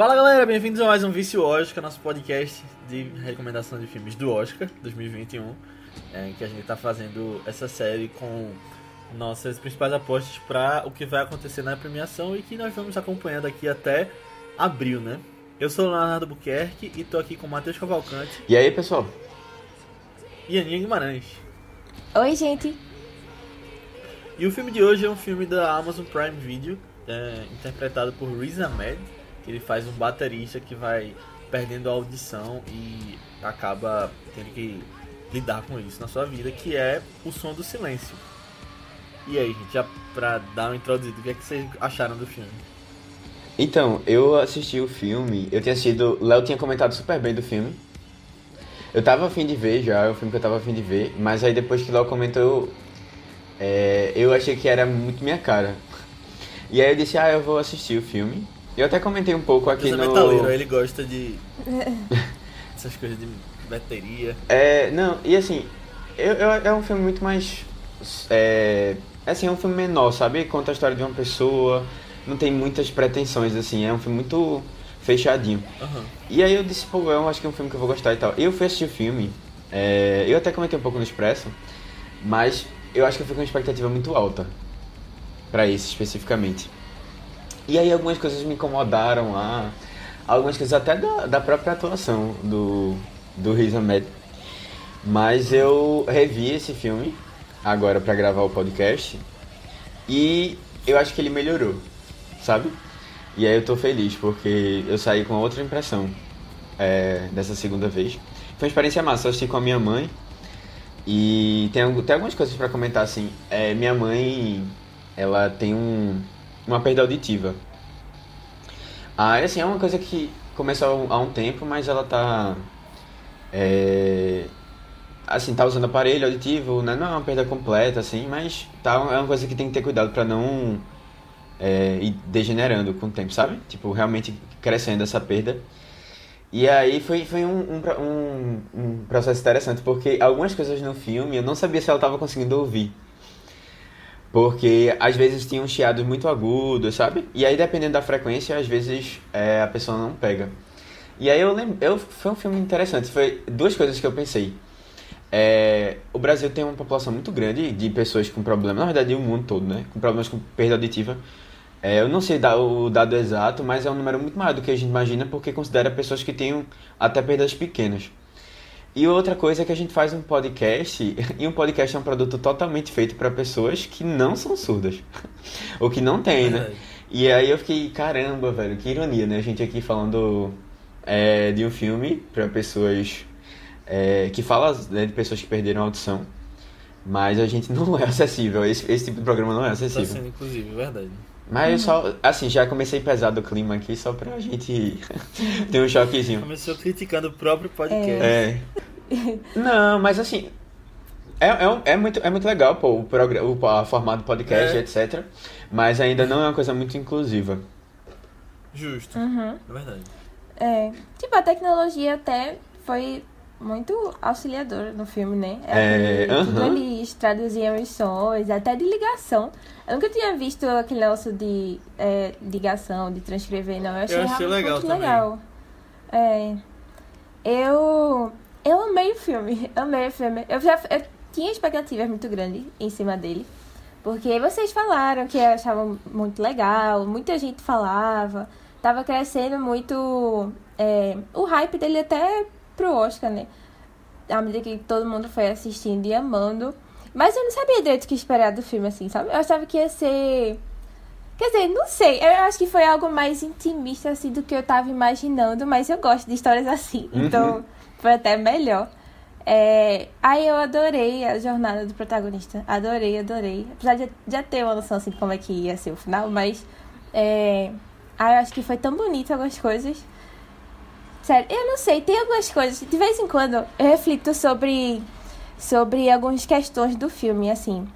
Fala galera, bem-vindos a mais um Vício Oscar, nosso podcast de recomendação de filmes do Oscar 2021, é, em que a gente está fazendo essa série com nossas principais apostas para o que vai acontecer na premiação e que nós vamos acompanhando aqui até abril, né? Eu sou o Leonardo Buquerque e tô aqui com o Matheus Cavalcante E aí, pessoal? e Aninha Guimarães. Oi, gente. E o filme de hoje é um filme da Amazon Prime Video, é, interpretado por Riz Ahmed, que ele faz um baterista que vai perdendo a audição e acaba tendo que lidar com isso na sua vida, que é o som do silêncio. E aí, gente, já pra dar uma introduzida, o que, é que vocês acharam do filme? Então, eu assisti o filme, eu tinha assistido. Léo tinha comentado super bem do filme. Eu tava afim de ver já, é um filme que eu tava afim de ver, mas aí depois que Léo comentou, é, eu achei que era muito minha cara. E aí eu disse, ah, eu vou assistir o filme. Eu até comentei um pouco aqui Deus é no. metaleiro, ele gosta de. essas coisas de bateria. É, não, e assim, eu, eu- é um filme muito mais. É, assim, é um filme menor, sabe? Conta a história de uma pessoa, não tem muitas pretensões, assim, é um filme muito fechadinho. Aham. E aí eu disse, pô, eu acho que é um filme que eu vou gostar e tal. Eu fui assistir o filme, é, eu até comentei um pouco no Expresso, mas eu acho que eu fui com uma expectativa muito alta pra esse especificamente. E aí algumas coisas me incomodaram lá, algumas coisas até da, da própria atuação do, do Riz Ahmed. Mas eu revi esse filme agora pra gravar o podcast e eu acho que ele melhorou, sabe? E aí eu tô feliz porque eu saí com outra impressão é, dessa segunda vez. Foi uma experiência massa, eu assisti com a minha mãe e tem, tem algumas coisas pra comentar assim. É, minha mãe, ela tem um, uma perda auditiva. Ah, é assim, é uma coisa que começou há um tempo, mas ela tá. É, assim, tá usando aparelho auditivo, né? Não é uma perda completa, assim, mas tá, é uma coisa que tem que ter cuidado pra não é, ir degenerando com o tempo, sabe? Tipo, realmente crescendo essa perda. E aí foi, foi um, um, um, um processo interessante, porque algumas coisas no filme eu não sabia se ela tava conseguindo ouvir. Porque às vezes tinha um chiado muito agudo, sabe? E aí dependendo da frequência, às vezes é, a pessoa não pega. E aí eu lembro, eu, foi um filme interessante, foi duas coisas que eu pensei. É, o Brasil tem uma população muito grande de pessoas com problemas, na verdade o mundo todo, né? Com problemas com perda auditiva. É, eu não sei o dado exato, mas é um número muito maior do que a gente imagina, porque considera pessoas que tenham até perdas pequenas. E outra coisa é que a gente faz um podcast, e um podcast é um produto totalmente feito para pessoas que não são surdas. Ou que não têm, né? E aí eu fiquei, caramba, velho, que ironia, né? A gente aqui falando é, de um filme para pessoas é, que fala né, de pessoas que perderam a audição, mas a gente não é acessível. Esse, esse tipo de programa não é Tá acessível. sendo, inclusive, verdade. Mas eu só, assim, já comecei pesado o clima aqui só pra gente ter um choquezinho. Começou criticando o próprio podcast. É. Não, mas assim. É, é, é muito, é muito legal, pô, o, programa, o a formato do podcast, É. etc. Mas ainda não é uma coisa muito inclusiva. Justo. Uhum. É verdade. É, tipo, a tecnologia até foi muito auxiliadora no filme, né? É, Aquele- Tudo aham. eles traduziam os sons, até de ligação. Eu nunca tinha visto aquele negócio de é, ligação, de transcrever, não. Eu achei, Eu achei legal muito também. legal. É. Eu. Eu amei o filme. Amei o filme. Eu já eu tinha expectativas muito grandes em cima dele. Porque vocês falaram que achavam muito legal, muita gente falava. Tava crescendo muito é, o hype dele até pro Oscar, né? À medida que todo mundo foi assistindo e amando. Mas eu não sabia direito o que esperar do filme, assim, sabe? Eu achava que ia ser. Quer dizer, não sei. Eu acho que foi algo mais intimista, assim, do que eu tava imaginando. Mas eu gosto de histórias assim. Uhum. Então, foi até melhor. É... Aí eu adorei a jornada do protagonista. Adorei, adorei. Apesar de já ter uma noção, assim, de como é que ia ser o final. Mas... É... Ah, eu acho que foi tão bonito algumas coisas. Sério, eu não sei, tem algumas coisas. De vez em quando eu reflito sobre, sobre algumas questões do filme, assim.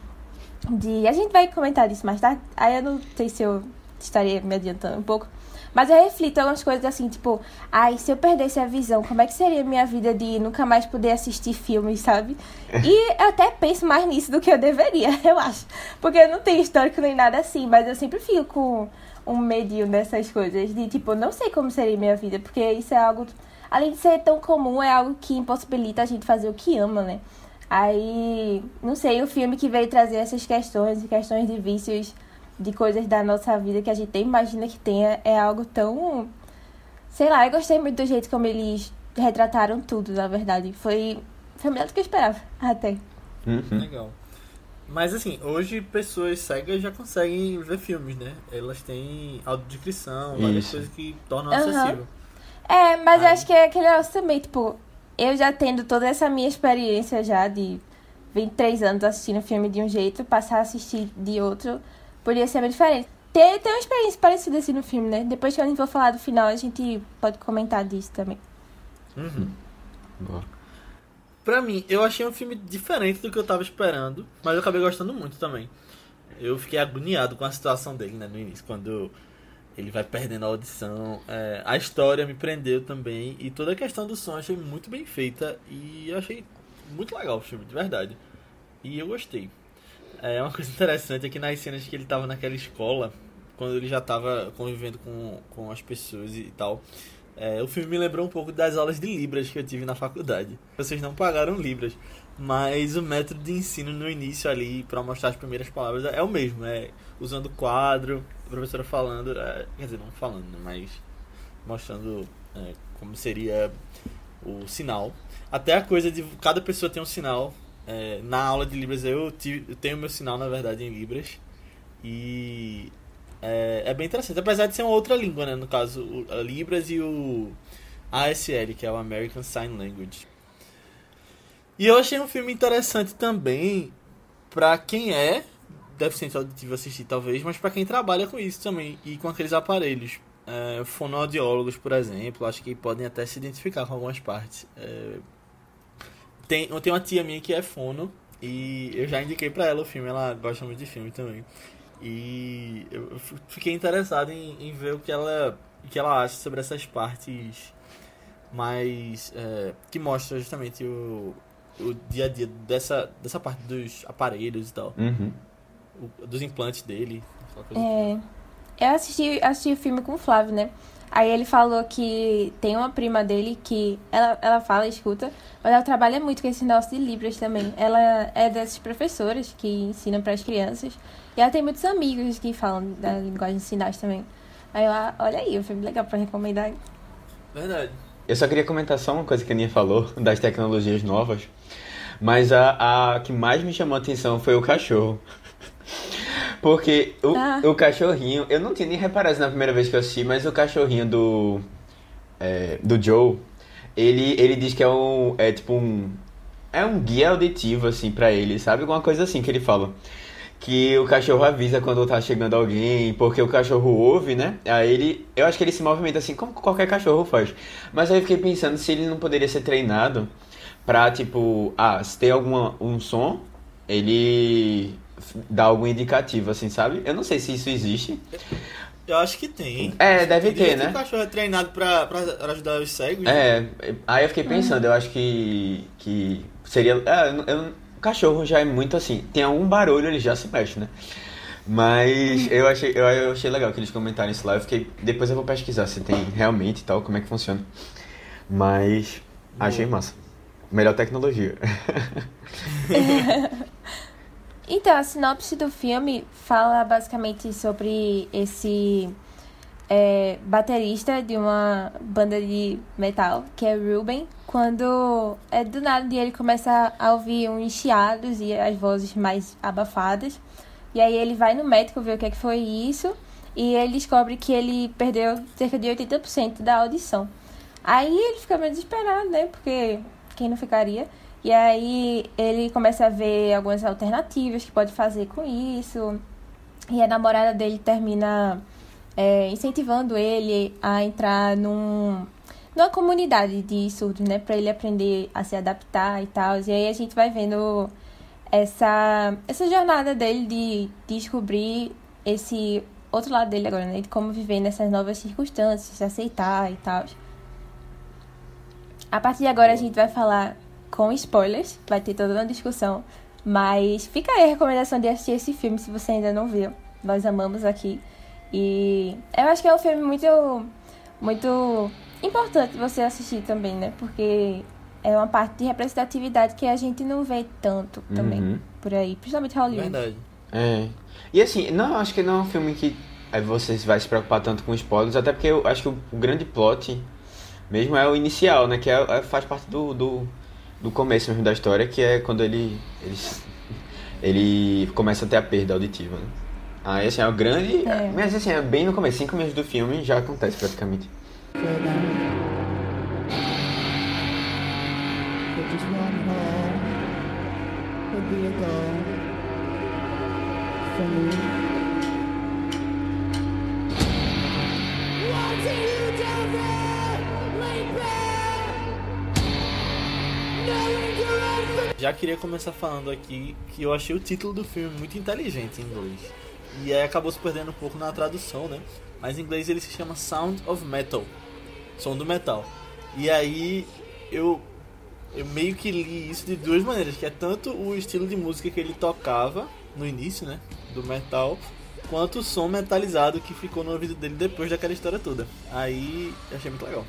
De. A gente vai comentar isso mais tarde. Aí eu não sei se eu estaria me adiantando um pouco. Mas eu reflito algumas coisas assim, tipo, ai, se eu perdesse a visão, como é que seria a minha vida de nunca mais poder assistir filmes, sabe? E eu até penso mais nisso do que eu deveria, eu acho. Porque eu não tenho histórico nem nada assim, mas eu sempre fico com um medinho dessas coisas. De tipo, não sei como seria minha vida, porque isso é algo. Além de ser tão comum, é algo que impossibilita a gente fazer o que ama, né? Aí, não sei, o filme que veio trazer essas questões, questões de vícios, de coisas da nossa vida que a gente nem imagina que tenha, é algo tão. Sei lá, eu gostei muito do jeito como eles retrataram tudo, na verdade. Foi, foi melhor do que eu esperava, até. Uhum. Legal. Mas assim, hoje pessoas cegas já conseguem ver filmes, né? Elas têm audiodescrição, várias Isso. coisas que tornam Aham. acessível. É, mas eu Aí. acho que é aquele negócio também, tipo, eu já tendo toda essa minha experiência já de 23 anos assistindo filme de um jeito, passar a assistir de outro, poderia ser bem diferente. Tem, tem uma experiência parecida assim no filme, né? Depois que a gente for falar do final, a gente pode comentar disso também. Uhum. Boa. Pra mim, eu achei um filme diferente do que eu tava esperando, mas eu acabei gostando muito também. Eu fiquei agoniado com a situação dele, né, no início, quando ele vai perdendo a audição. É, a história me prendeu também, e toda a questão do som achei muito bem feita, e eu achei muito legal o filme, de verdade. E eu gostei. É uma coisa interessante é que nas cenas que ele tava naquela escola, quando ele já tava convivendo com, com as pessoas e tal, é, o filme me lembrou um pouco das aulas de Libras que eu tive na faculdade. Vocês não pagaram Libras, mas o método de ensino no início ali, para mostrar as primeiras palavras, é o mesmo. É usando quadro, a professora falando, é, quer dizer, não falando, né, mas mostrando é, como seria o sinal. Até a coisa de cada pessoa tem um sinal. É, na aula de Libras eu, tive, eu tenho meu sinal, na verdade, em Libras. E é, é bem interessante. Apesar de ser uma outra língua, né? No caso, o, Libras e o ASL, que é o American Sign Language. E eu achei um filme interessante também pra quem é deficiente auditivo assistir, talvez, mas pra quem trabalha com isso também e com aqueles aparelhos. É, fonoaudiólogos, por exemplo, acho que podem até se identificar com algumas partes. É, tem, eu tenho uma tia minha que é fono e eu já indiquei pra ela o filme, ela gosta muito de filme também. E eu fiquei interessado em, em ver o que ela, o que ela acha sobre essas partes mais. é, que mostra justamente o, o dia a dia dessa, dessa parte dos aparelhos e tal, Uhum. o- dos implantes dele. É, eu assisti, assisti o filme com o Flávio, né? Aí ele falou que tem uma prima dele que ela, ela fala, escuta, mas ela trabalha muito com esse negócio de Libras também. Ela é dessas professoras que ensinam para as crianças. E ela tem muitos amigos que falam da linguagem de sinais também. Aí eu, ah, olha aí, filme legal pra recomendar. Verdade. Eu só queria comentar só uma coisa que a Aninha falou, das tecnologias novas. Mas a, a que mais me chamou a atenção foi o cachorro. Porque o, Ah. o cachorrinho, eu não tinha nem reparado na primeira vez que eu assisti, mas o cachorrinho do. é, do Joe, ele, ele diz que é um. É tipo um. É um guia auditivo, assim, pra ele, sabe? Alguma coisa assim que ele fala. Que o cachorro avisa quando tá chegando alguém, porque o cachorro ouve, né? Aí ele. Eu acho que ele se movimenta assim como qualquer cachorro faz. Mas aí eu fiquei pensando se ele não poderia ser treinado pra, tipo, ah, se tem alguma, um som, ele dá algum indicativo, assim, sabe? Eu não sei se isso existe. Eu acho que tem. É, deve Do jeito ter, né? O cachorro é treinado pra, pra ajudar os cegos. É, aí eu fiquei pensando, eu acho que, que seria. É, eu, eu- o cachorro já é muito assim, tem algum barulho, ele já se mexe, né? Mas eu achei, eu, eu achei legal que eles comentaram isso lá. Eu fiquei, depois eu vou pesquisar se tem realmente e tal, como é que funciona. Mas achei massa. Melhor tecnologia. Então, a sinopse do filme fala basicamente sobre esse é, baterista de uma banda de metal, que é Ruben, quando é do nada ele começa a ouvir uns chiados e as vozes mais abafadas. E aí ele vai no médico ver o que, é que foi isso e ele descobre que ele perdeu cerca de 80% da audição. Aí ele fica meio desesperado, né? Porque quem não ficaria? E aí ele começa a ver algumas alternativas que pode fazer com isso. E a namorada dele termina é, incentivando ele a entrar num, numa comunidade de surdos, né? Pra ele aprender a se adaptar e tal. E aí a gente vai vendo essa, essa jornada dele de descobrir esse outro lado dele agora, né? De como viver nessas novas circunstâncias, se aceitar e tal. A partir de agora a gente vai falar com spoilers, vai ter toda uma discussão. Mas fica aí a recomendação de assistir esse filme se você ainda não viu. Nós amamos aqui. E eu acho que é um filme muito, muito importante você assistir também, né? Porque é uma parte de representatividade que a gente não vê tanto também Uhum. por aí, principalmente Hollywood. Verdade. É. E assim, não, acho que não é um filme que você vai se preocupar tanto com spoilers, até porque eu acho que o, o grande plot mesmo é o inicial, né? Que é, é- faz parte do, do, do começo mesmo da história, que é quando ele, ele, ele começa a ter a perda auditiva, né? Aí assim, é o grande. É. Mas assim, é bem no começo, cinco minutos do filme já acontece praticamente. But Já queria começar falando aqui que eu achei o título do filme muito inteligente em inglês. E aí acabou se perdendo um pouco na tradução, né? Mas em inglês ele se chama Sound of Metal. Som do metal. E aí eu eu meio que li isso de duas maneiras, que é tanto o estilo de música que ele tocava no início, né, do metal, quanto o som metalizado que ficou no ouvido dele depois daquela história toda. Aí achei muito legal.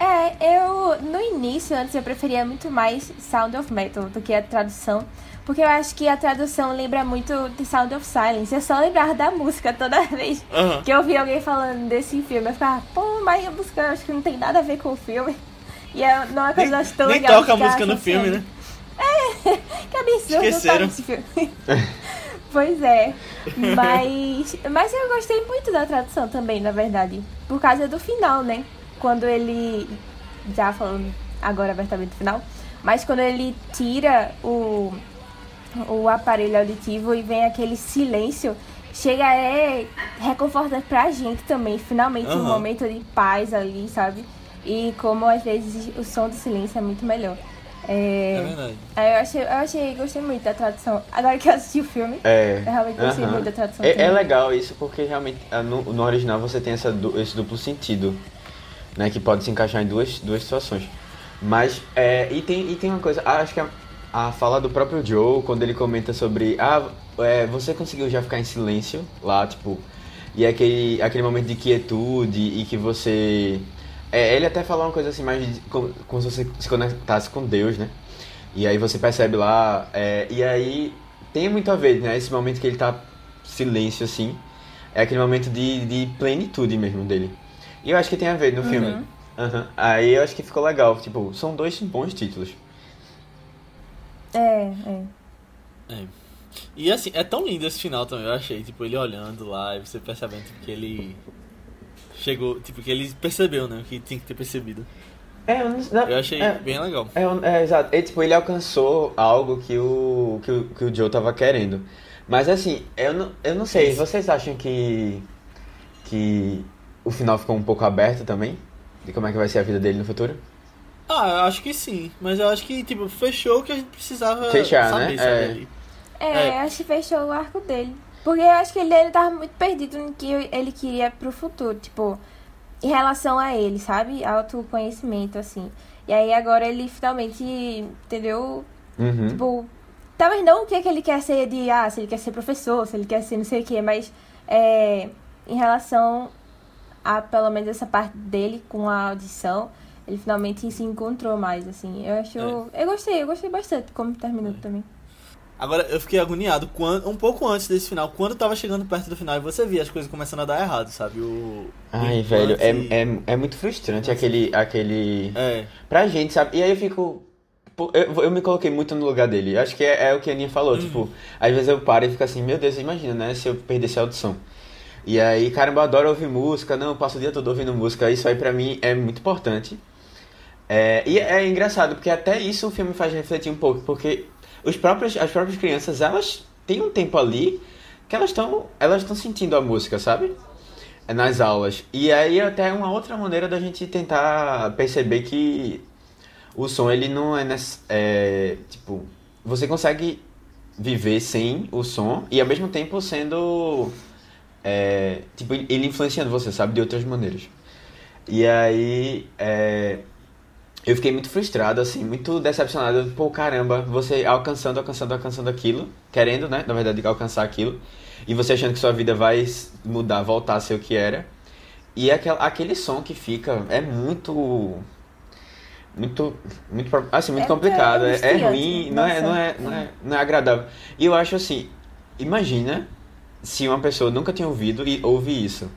É, eu no início, antes eu preferia muito mais Sound of Metal do que a tradução, porque eu acho que a tradução lembra muito de Sound of Silence. Eu só lembrava da música toda vez Aham. que eu ouvia alguém falando desse filme. Eu ficava, pô, mas a música eu acho que não tem nada a ver com o filme. E é, não é coisa Nem, tão nem legal. toca a música no filme, associando. né? Que absurdo, Esqueceram. nesse filme. pois é. Mas, mas eu gostei muito da tradução também, na verdade. Por causa do final, né? Quando ele. Já falando agora abertamente final. Mas quando ele tira o, o aparelho auditivo e vem aquele silêncio. Chega é reconfortante pra gente também. Finalmente um Aham. momento de paz ali, sabe? E como às vezes o som do silêncio é muito melhor. É, É verdade. Aí eu achei, eu achei, gostei muito da tradução. Agora que eu assisti o filme, É. eu realmente gostei aham. muito da tradução. É, é legal isso porque realmente no, no original você tem essa, esse duplo sentido, né? Que pode se encaixar em duas, duas situações. Mas, é, e, tem, e tem uma coisa, ah, acho que a, a fala do próprio Joe, quando ele comenta sobre, ah, é, você conseguiu já ficar em silêncio lá, tipo, e aquele, aquele momento de quietude e que você. É, ele até fala uma coisa assim, mais de- como, como se você se conectasse com Deus, né? E aí você percebe lá, é, e aí tem muito a ver, né? Esse momento que ele tá silêncio assim, é aquele momento de, de plenitude mesmo dele. E eu acho que tem a ver no filme. Aham. Aí eu acho que ficou legal. Tipo, são dois bons títulos. É, é. É. E assim, é tão lindo esse final também, eu achei, tipo, ele olhando lá e você percebendo tipo, que ele chegou, tipo, que ele percebeu, né, o que tinha que ter percebido. É, eu, não, não, Eu achei é, bem legal. É, é, exato. E, tipo, ele alcançou algo que o, que o, que o Joe tava querendo. Mas assim, eu não, eu não sei, vocês acham que. que o final ficou um pouco aberto também? De como é que vai ser a vida dele no futuro? Ah, eu acho que sim, mas eu acho que, tipo, fechou o que a gente precisava Fechar, saber, né? É. É, É. acho que fechou o arco dele. Porque eu acho que ele, ele tava muito perdido no que ele queria pro futuro, tipo, em relação a ele, sabe? Autoconhecimento, assim. E aí agora ele finalmente, entendeu? Uhum. Tipo, talvez não o que, é que ele quer ser de, ah, se ele quer ser professor, se ele quer ser não sei o que, mas é, em relação a pelo menos essa parte dele com a audição, ele finalmente se encontrou mais, assim. Eu acho. É. Eu gostei, eu gostei bastante como terminou também. Agora, eu fiquei agoniado quando, um pouco antes desse final, quando tava chegando perto do final e você via as coisas começando a dar errado, sabe? O, o Ai, velho, é, implante- é, é muito frustrante aquele. aquele... É, Pra gente, sabe? E aí eu fico. Eu, eu me coloquei muito no lugar dele. Acho que é, é o que a Aninha falou. Tipo, às vezes eu paro e fico assim, meu Deus, imagina, né? Se eu perdesse a audição. E aí, caramba, eu adoro ouvir música. Não, eu passo o dia todo ouvindo música. Isso aí pra mim é muito importante. É, e é engraçado, porque até isso o filme faz refletir um pouco. Porque os próprios, as próprias crianças, elas têm um tempo ali que elas estão elas estão sentindo a música, sabe? É nas aulas. E aí até uma outra maneira da gente tentar perceber que o som ele não é, ness- é tipo você consegue viver sem o som e ao mesmo tempo sendo. É, tipo, ele influenciando você, sabe? De outras maneiras. E aí. é, eu fiquei muito frustrado, assim, muito decepcionado. Pô, caramba, você alcançando, alcançando, alcançando aquilo, querendo, né? Na verdade, alcançar aquilo. E você achando que sua vida vai mudar, voltar a ser o que era. E aquel, aquele som que fica é muito. Muito. muito assim, muito É complicado. É, é ruim, não é, não, é, não, é, não é agradável. E eu acho assim, imagina se uma pessoa nunca tinha ouvido e ouve isso.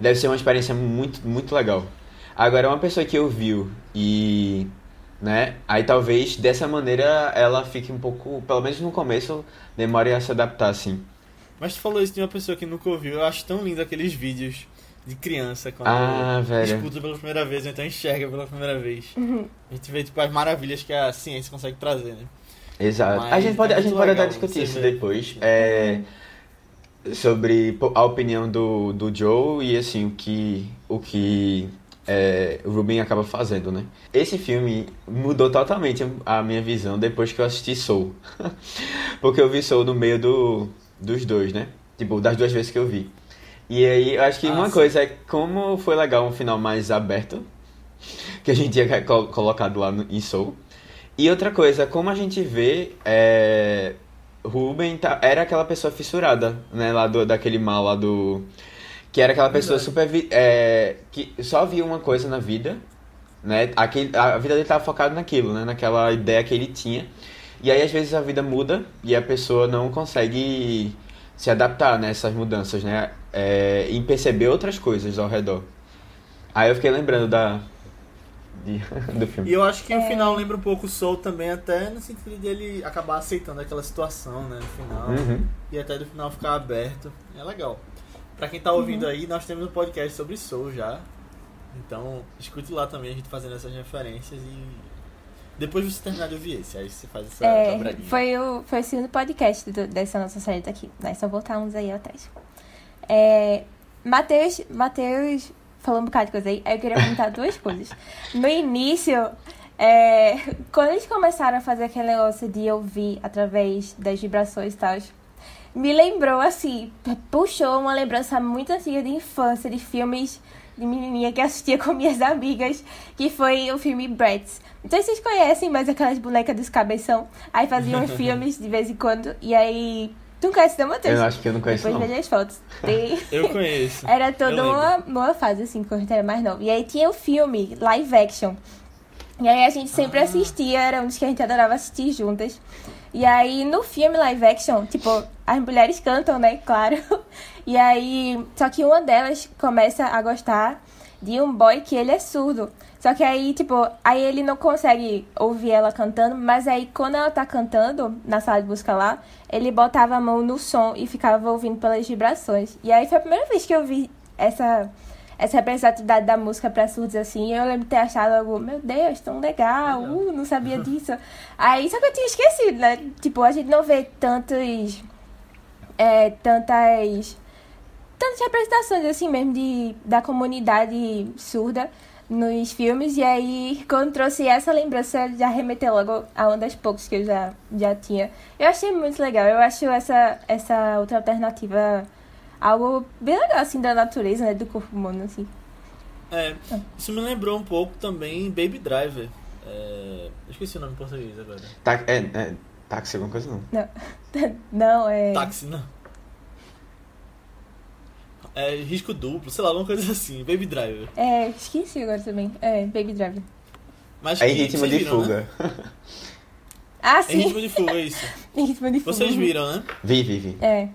Deve ser uma experiência muito, muito legal. Agora, uma pessoa que ouviu e. né? Aí talvez dessa maneira ela fique um pouco. Pelo menos no começo, demore a se adaptar, assim. Mas tu falou isso de uma pessoa que nunca ouviu. Eu acho tão lindo aqueles vídeos de criança quando Ah, velho. escuta pela primeira vez ou então enxerga pela primeira vez. A gente vê tipo, as maravilhas que a ciência consegue trazer, né? Exato. Mas a gente pode, é a gente pode até discutir isso ver. depois. É, sobre a opinião do, do Joe e assim, o que, o que é, o Ruben acaba fazendo, né? Esse filme mudou totalmente a minha visão depois que eu assisti Soul. Porque eu vi Soul no meio do, dos dois, né? Tipo, das duas vezes que eu vi. E aí, eu acho que Ah, uma sim. coisa é como foi legal um final mais aberto, que a gente tinha col- colocado lá no, em Soul. E outra coisa, como a gente vê, é, Ruben tá- era aquela pessoa fissurada, né? Lá do, daquele mal lá do. Que era aquela pessoa super. vi- é, que só via uma coisa na vida, né? Aquele, a vida dele tava focada naquilo, né? Naquela ideia que ele tinha. E aí, às vezes, a vida muda e a pessoa não consegue se adaptar nessas mudanças, né? É, e perceber outras coisas ao redor. Aí eu fiquei lembrando da. De- do filme. E eu acho que É. o final lembra um pouco o Soul também, até no sentido dele acabar aceitando aquela situação, né? No final. Uhum. E até do final ficar aberto. É legal. Pra quem tá ouvindo aí, nós temos um podcast sobre Soul já. Então, escute lá também a gente fazendo essas referências e. Depois você terminar de ouvir esse, aí você faz essa É, dobradinha. foi o, foi o segundo podcast do- dessa nossa série daqui. Nós só voltar uns aí atrás. É, Matheus, Matheus falou um bocado de coisa aí. Aí eu queria perguntar duas coisas. No início, é, quando eles começaram a fazer aquele negócio de ouvir através das vibrações e tal, me lembrou assim, puxou uma lembrança muito antiga de infância, de filmes de menininha que assistia com minhas amigas, que foi o filme Bratz. Não sei se vocês conhecem, mas aquelas bonecas dos cabeção. Aí faziam filmes de vez em quando, e aí... Tu não conhece não, Matheus? Eu acho que eu não conheço, Depois não. veja as fotos. Tem... Eu conheço. Era toda uma, uma fase, assim, quando a gente era mais novo. E aí tinha o filme, live action. E aí a gente sempre Ah. assistia, era um dos que a gente adorava assistir juntas. E aí no filme live action, tipo, as mulheres cantam, né? Claro. E aí. Só que uma delas começa a gostar de um boy que ele é surdo. Só que aí, tipo, aí ele não consegue ouvir ela cantando, mas aí quando ela tá cantando na sala de busca lá, ele botava a mão no som e ficava ouvindo pelas vibrações. E aí foi a primeira vez que eu vi essa essa representatividade da música pra surdos assim. Eu lembro de ter achado algo, meu Deus, tão legal, uh, não sabia disso. aí só que eu tinha esquecido, né? Tipo, a gente não vê tantos é, tantas tantas representações assim mesmo de, da comunidade surda nos filmes e aí quando trouxe essa lembrança já remeteu logo a uma das poucas que eu já, já tinha eu achei muito legal eu acho essa essa outra alternativa algo bem legal assim da natureza né do corpo humano assim É, isso me lembrou um pouco também Baby Driver. É, eu esqueci o nome em português agora. Tá, é, é, táxi, alguma coisa não. não não é Táxi, não. É risco duplo, sei lá, alguma coisa assim. Baby Driver. é esqueci agora também é Baby Driver Mas É em ritmo de viram, fuga. Né? ah Em sim ritmo de fuga, é isso. em ritmo de fuga Vocês viram, né? Vi, vi, vi. é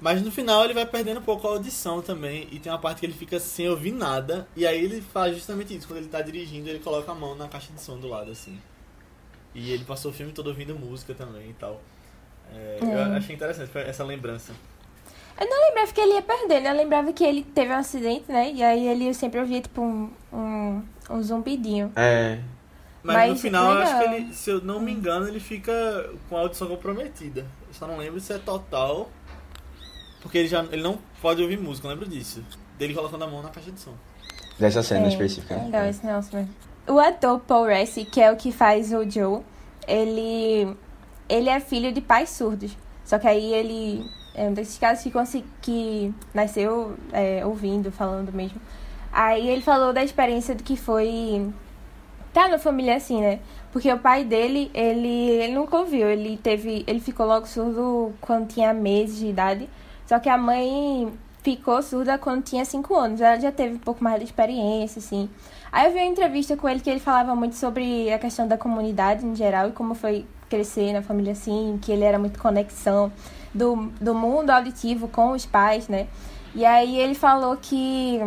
Mas no final ele vai perdendo um pouco a audição também. E tem uma parte que ele fica sem ouvir nada. E aí ele faz justamente isso. Quando ele tá dirigindo, ele coloca a mão na caixa de som do lado, assim. E ele passou o filme todo ouvindo música também e tal. É, Eu É. achei interessante essa lembrança. Eu não lembrava que ele ia perdendo, eu lembrava que ele teve um acidente, né? E aí ele sempre ouvia, tipo, um, um, um zumbidinho. É. Mas, Mas no final, eu acho que legal. ele, se eu não me engano, ele fica com a audição comprometida. Eu só não lembro se é total. Porque ele já ele não pode ouvir música, eu lembro disso. Dele colocando a mão na caixa de som. Dessa cena É, específica. é Legal esse negócio mesmo. O ator Paul Rassi, que é o que faz o Joe, ele ele é filho de pais surdos. Só que aí ele é um desses casos que, que nasceu é, ouvindo, falando mesmo. Aí ele falou da experiência do que foi tá na família assim, né? Porque o pai dele, ele, ele nunca ouviu, ele teve, ele ficou logo surdo quando tinha meses de idade. Só que a mãe ficou surda quando tinha 5 anos. Ela já teve um pouco mais de experiência, assim. Aí eu vi uma entrevista com ele que ele falava muito sobre a questão da comunidade em geral e como foi crescer na família assim, que ele era muito conexão do, do mundo auditivo com os pais, né? E aí ele falou que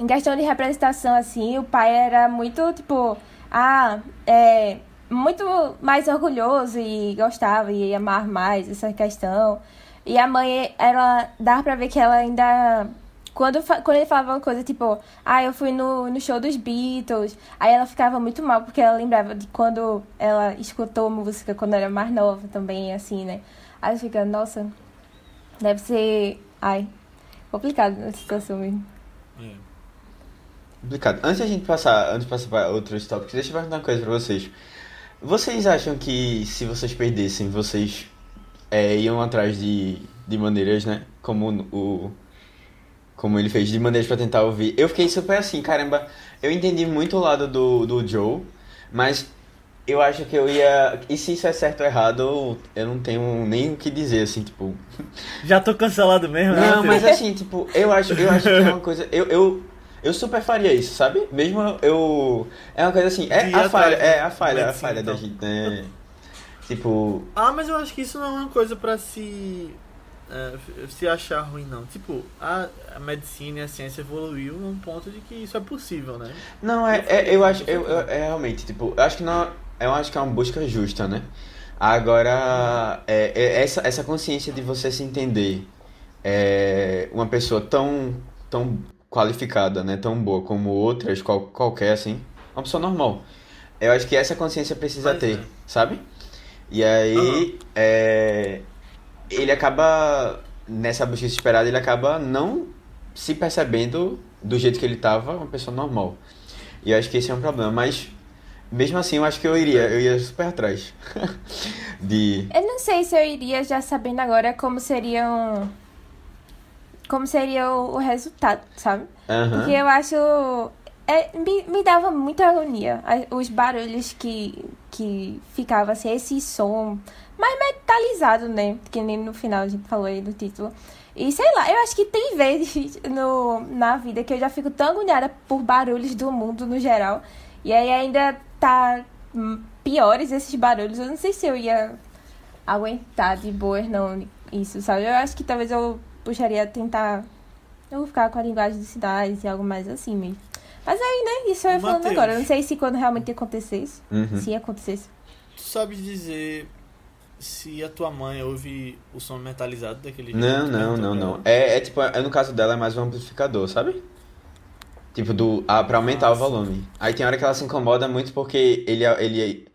em questão de representação, assim, o pai era muito, tipo, ah, é, muito mais orgulhoso e gostava e amar mais essa questão. E a mãe, ela, dava pra ver que ela ainda, quando, quando ele falava uma coisa, tipo, ah, eu fui no, no show dos Beatles, aí ela ficava muito mal, porque ela lembrava de quando ela escutou música quando era mais nova também, assim, né? Aí fica, nossa, deve ser, ai, complicado essa situação mesmo. É. Complicado. Antes de a gente passar, antes de passar para outros tópicos, deixa eu perguntar uma coisa pra vocês. Vocês acham que se vocês perdessem, vocês é, iam atrás de, de maneiras, né? Como o. Como ele fez, de maneiras pra tentar ouvir. Eu fiquei super assim, caramba. Eu entendi muito o lado do, do Joe, mas eu acho que eu ia. E se isso é certo ou errado, eu não tenho nem o que dizer, assim, tipo. Já tô cancelado mesmo, né? Não, mas assim, tipo, eu acho, eu acho que é uma coisa. Eu, eu, eu super faria isso, sabe? Mesmo eu. É uma coisa assim, é a falha, é a falha, a medicina, falha da então. gente, né? Tipo. Ah, mas eu acho que isso não é uma coisa pra se. é, se achar ruim, não. Tipo, a, a medicina e a ciência evoluiu num ponto de que isso é possível, né? Não, é, é eu acho, eu, eu- é realmente, tipo, eu acho que não. Eu acho que é uma busca justa, né? Agora, é, é essa, essa consciência de você se entender é, uma pessoa tão, tão qualificada, né? Tão boa como outras, qual, qualquer, assim, uma pessoa normal. Eu acho que essa consciência precisa Pois ter, é. sabe? E aí, é, ele acaba, nessa busca desesperada, ele acaba não se percebendo do jeito que ele tava, uma pessoa normal. E eu acho que esse é um problema, mas mesmo assim eu acho que eu iria, eu ia super atrás de... Eu não sei se eu iria já sabendo agora como seriam. Como seria o, o resultado, sabe? Aham. Porque eu acho. é, me, me dava muita agonia. Os barulhos que, que ficava assim, esse som mais metalizado, né? Que nem no final a gente falou aí do título. E sei lá, eu acho que tem vezes no, na vida que eu já fico tão agoniada por barulhos do mundo no geral. E aí ainda tá piores esses barulhos. Eu não sei se eu ia aguentar de boas, não, isso, sabe? Eu acho que talvez eu puxaria tentar. Eu vou ficar com a linguagem de cidades e algo mais assim mesmo. Mas aí, né? Isso eu ia falando Mateus. agora. Eu não sei se quando realmente acontecesse. Uhum. Se acontecesse. Tu sabes dizer se a tua mãe ouve o som metalizado daquele jeito? Não, não, não, não. É, é tipo, é, no caso dela é mais um amplificador, sabe? Tipo, do, ah, pra aumentar Ah, o volume. Aí tem hora que ela se incomoda muito porque ele, ele,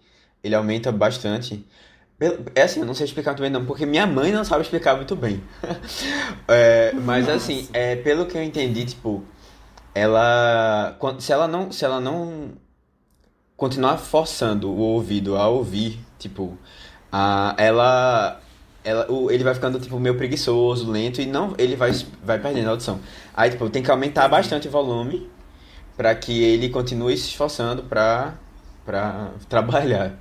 ele aumenta bastante. É assim, eu não sei explicar muito bem não, porque minha mãe não sabe explicar muito bem. É, mas assim, é, pelo que eu entendi, tipo, ela, quan- se ela não, se ela não continuar forçando o ouvido a ouvir, tipo, a, ela, ela, o, ele vai ficando tipo meio preguiçoso, lento e não, ele vai, vai perdendo a audição. Aí, tipo, tem que aumentar bastante o volume para que ele continue se esforçando pra, pra trabalhar.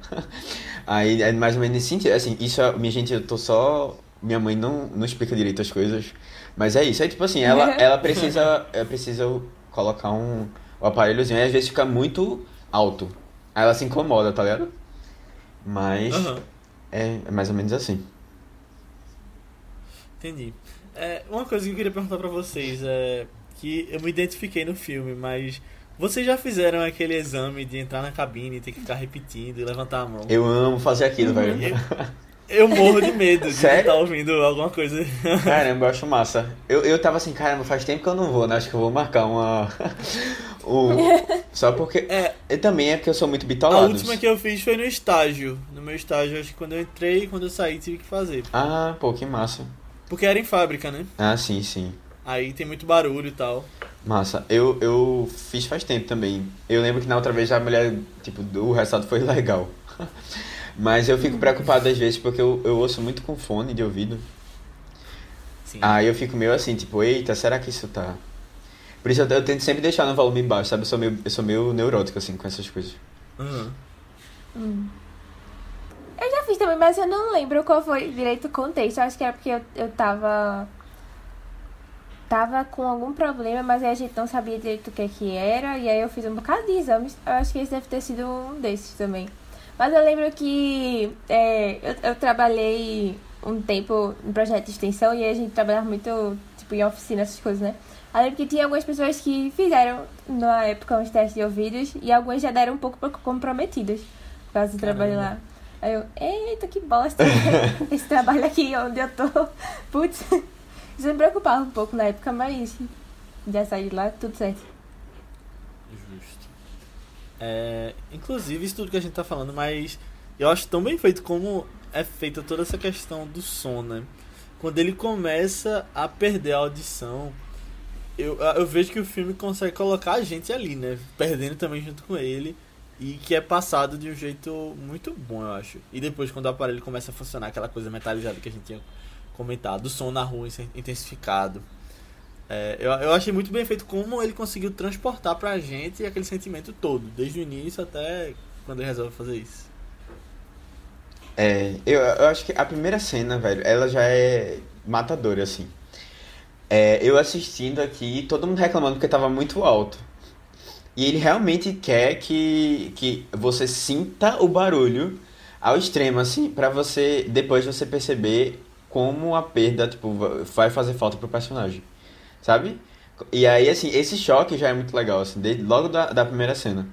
Aí é mais ou menos nesse sentido. Assim, isso, é- minha gente, eu tô só. Minha mãe não, não explica direito as coisas. Mas é isso. É tipo assim, ela, ela precisa. Ela precisa colocar um, o aparelhozinho. E às vezes fica muito alto. Aí ela se incomoda, tá ligado? Mas é, é mais ou menos assim. Entendi. É, uma coisa que eu queria perguntar pra vocês é que eu me identifiquei no filme, mas vocês já fizeram aquele exame de entrar na cabine e ter que ficar repetindo e levantar a mão? Eu amo fazer aquilo, velho. Eu, eu morro de medo de Sério? estar ouvindo alguma coisa. Caramba, eu acho massa. Eu, eu tava assim, caramba, faz tempo que eu não vou, né? Acho que eu vou marcar uma. o... Só porque. É, E também é porque eu sou muito a bitolado. última que eu fiz foi no estágio. No meu estágio, acho que quando eu entrei e quando eu saí tive que fazer. Ah, pô, que massa. Porque era em fábrica, né? Ah, sim, sim. Aí tem muito barulho e tal. Massa. Eu, eu fiz faz tempo também. Eu lembro que na outra vez a mulher, tipo, o resultado foi legal. Mas eu fico preocupado às vezes porque eu, eu ouço muito com fone de ouvido. Sim. Aí eu fico meio assim, tipo, eita, será que isso tá. Por isso eu, eu tento sempre deixar no volume baixo, sabe? Eu sou meio, eu sou meio neurótico assim com essas coisas. Aham. Eu já fiz também, mas eu não lembro qual foi direito o contexto. Eu acho que era porque eu, eu tava. Tava com algum problema, mas aí a gente não sabia direito o que que era. E aí eu fiz um bocado de exames. Eu acho que esse deve ter sido um desses também. Mas eu lembro que é, eu, eu trabalhei um tempo em projeto de extensão e a gente trabalhava muito tipo, em oficina, essas coisas, né? Eu lembro que tinha algumas pessoas que fizeram na época uns testes de ouvidos e algumas já deram um pouco comprometidas por causa do trabalho lá. Aí eu, eita, que bosta esse trabalho aqui onde eu tô. Putz, isso me preocupava um pouco na época, mas já saí de lá, tudo certo. Justo. É, inclusive, isso tudo que a gente tá falando, mas eu acho tão bem feito como é feita toda essa questão do som, né? Quando ele começa a perder a audição, eu, eu vejo que o filme consegue colocar a gente ali, né? Perdendo também junto com ele. E que é passado de um jeito muito bom, eu acho. E depois, quando o aparelho começa a funcionar, aquela coisa metalizada que a gente tinha comentado, o som na rua intensificado. É, eu, eu achei muito bem feito como ele conseguiu transportar pra gente aquele sentimento todo, desde o início até quando ele resolve fazer isso. É, eu, eu acho que a primeira cena, velho, ela já é matadora, assim. É, eu assistindo aqui, todo mundo reclamando porque tava muito alto. E ele realmente quer que, que você sinta o barulho ao extremo, assim, pra você, depois você perceber como a perda, tipo, vai fazer falta pro personagem. Sabe? E aí, assim, esse choque já é muito legal, assim, desde, logo da, da primeira cena.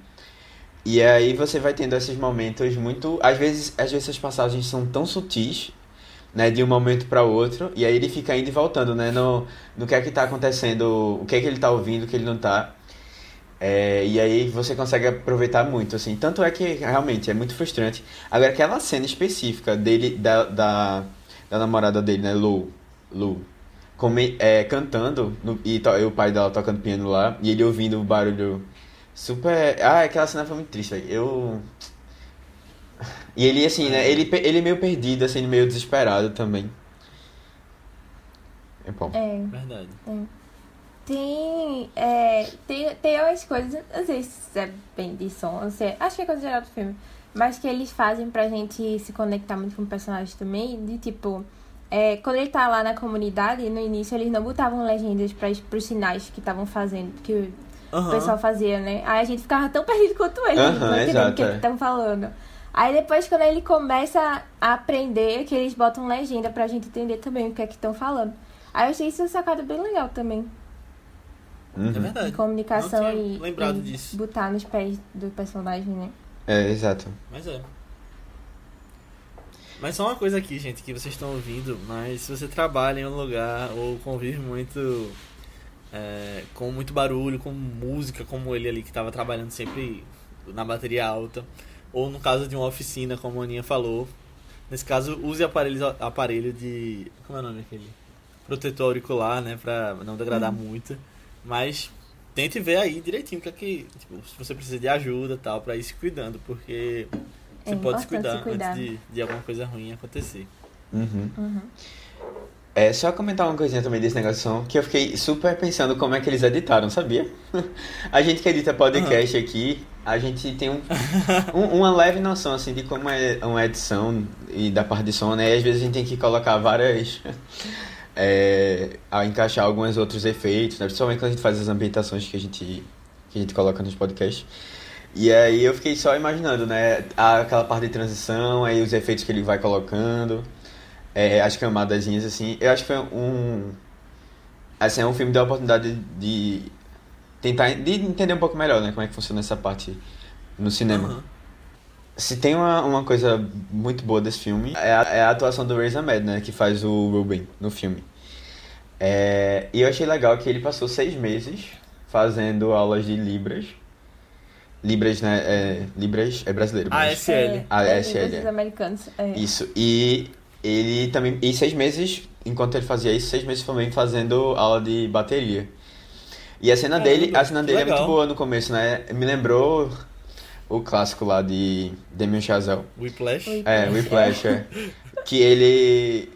E aí você vai tendo esses momentos muito. Às vezes, às vezes as passagens são tão sutis, né, de um momento para outro, e aí ele fica indo e voltando, né, no, no que é que tá acontecendo, o que é que ele tá ouvindo, o que ele não tá. É, e aí você consegue aproveitar muito, assim. Tanto é que realmente é muito frustrante. Agora, aquela cena específica dele, da, da, da namorada dele, né, Lou, Lou come, é, cantando, no, e, to, e o pai dela tocando piano lá, e ele ouvindo o barulho super. Ah, aquela cena foi muito triste, velho. Eu. E ele, assim, né? Ele, ele meio perdido, assim, meio desesperado também. É bom. É. Verdade. Tem, é, tem, tem umas coisas, não sei se é bem de som, não sei, acho que é coisa geral do filme, mas que eles fazem pra gente se conectar muito com o personagem também, de tipo, é, quando ele tá lá na comunidade, no início eles não botavam legendas para os sinais que estavam fazendo, que o Aham. pessoal fazia, né? Aí a gente ficava tão perdido quanto ele, Aham, não entendendo o que é. eles estão falando. Aí depois, quando ele começa a aprender, que eles botam legenda pra gente entender também o que é que estão falando. Aí eu achei isso uma sacada bem legal também. É Uhum. verdade. De comunicação e, lembrado e disso. botar nos pés do personagem, né? É, exato. Mas é. Mas só uma coisa aqui, gente, que vocês estão ouvindo, mas se você trabalha em um lugar ou convive muito é, com muito barulho, com música, como ele ali que estava trabalhando sempre na bateria alta, ou no caso de uma oficina, como a Aninha falou, nesse caso use aparelho, aparelho de. Como é o nome daquele? Protetor auricular, né? Pra não degradar muito. Mas tente ver aí direitinho o que é que. Tipo, se você precisa de ajuda e tal, pra ir se cuidando, porque você É pode se cuidar, se cuidar. antes de, de alguma coisa ruim acontecer. Uhum. Uhum. É, só comentar uma coisinha também desse negócio de som, que eu fiquei super pensando como é que eles editaram, sabia? a gente que edita podcast aqui, a gente tem um, um- uma leve noção, assim, de como é uma edição e da parte de som, né? E às vezes a gente tem que colocar várias... é, a encaixar alguns outros efeitos, né? Principalmente quando a gente faz as ambientações que a gente, que a gente coloca nos podcasts. E aí eu fiquei só imaginando, né? Aquela parte de transição, aí os efeitos que ele vai colocando é, as camadazinhas assim. Eu acho que foi um. Assim, é um filme que deu a oportunidade de tentar de entender um pouco melhor, né? Como é que funciona essa parte no cinema. Aham. Se tem uma, uma coisa muito boa desse filme, é a, é a atuação do Riz Ahmed, né? Que faz o Ruben no filme. É, e eu achei legal que ele passou seis meses fazendo aulas de Libras. Libras, né? É, Libras é brasileiro. mas- ASL. É, ASL, dos é. americanos. É. Isso. E ele também. E seis meses, enquanto ele fazia isso, seis meses também fazendo aula de bateria. E a cena Caramba, dele, a cena dele é muito legal. boa no começo, né? Me lembrou o clássico lá de Damien Chazelle. Whiplash. É, Whiplash, é. Que ele.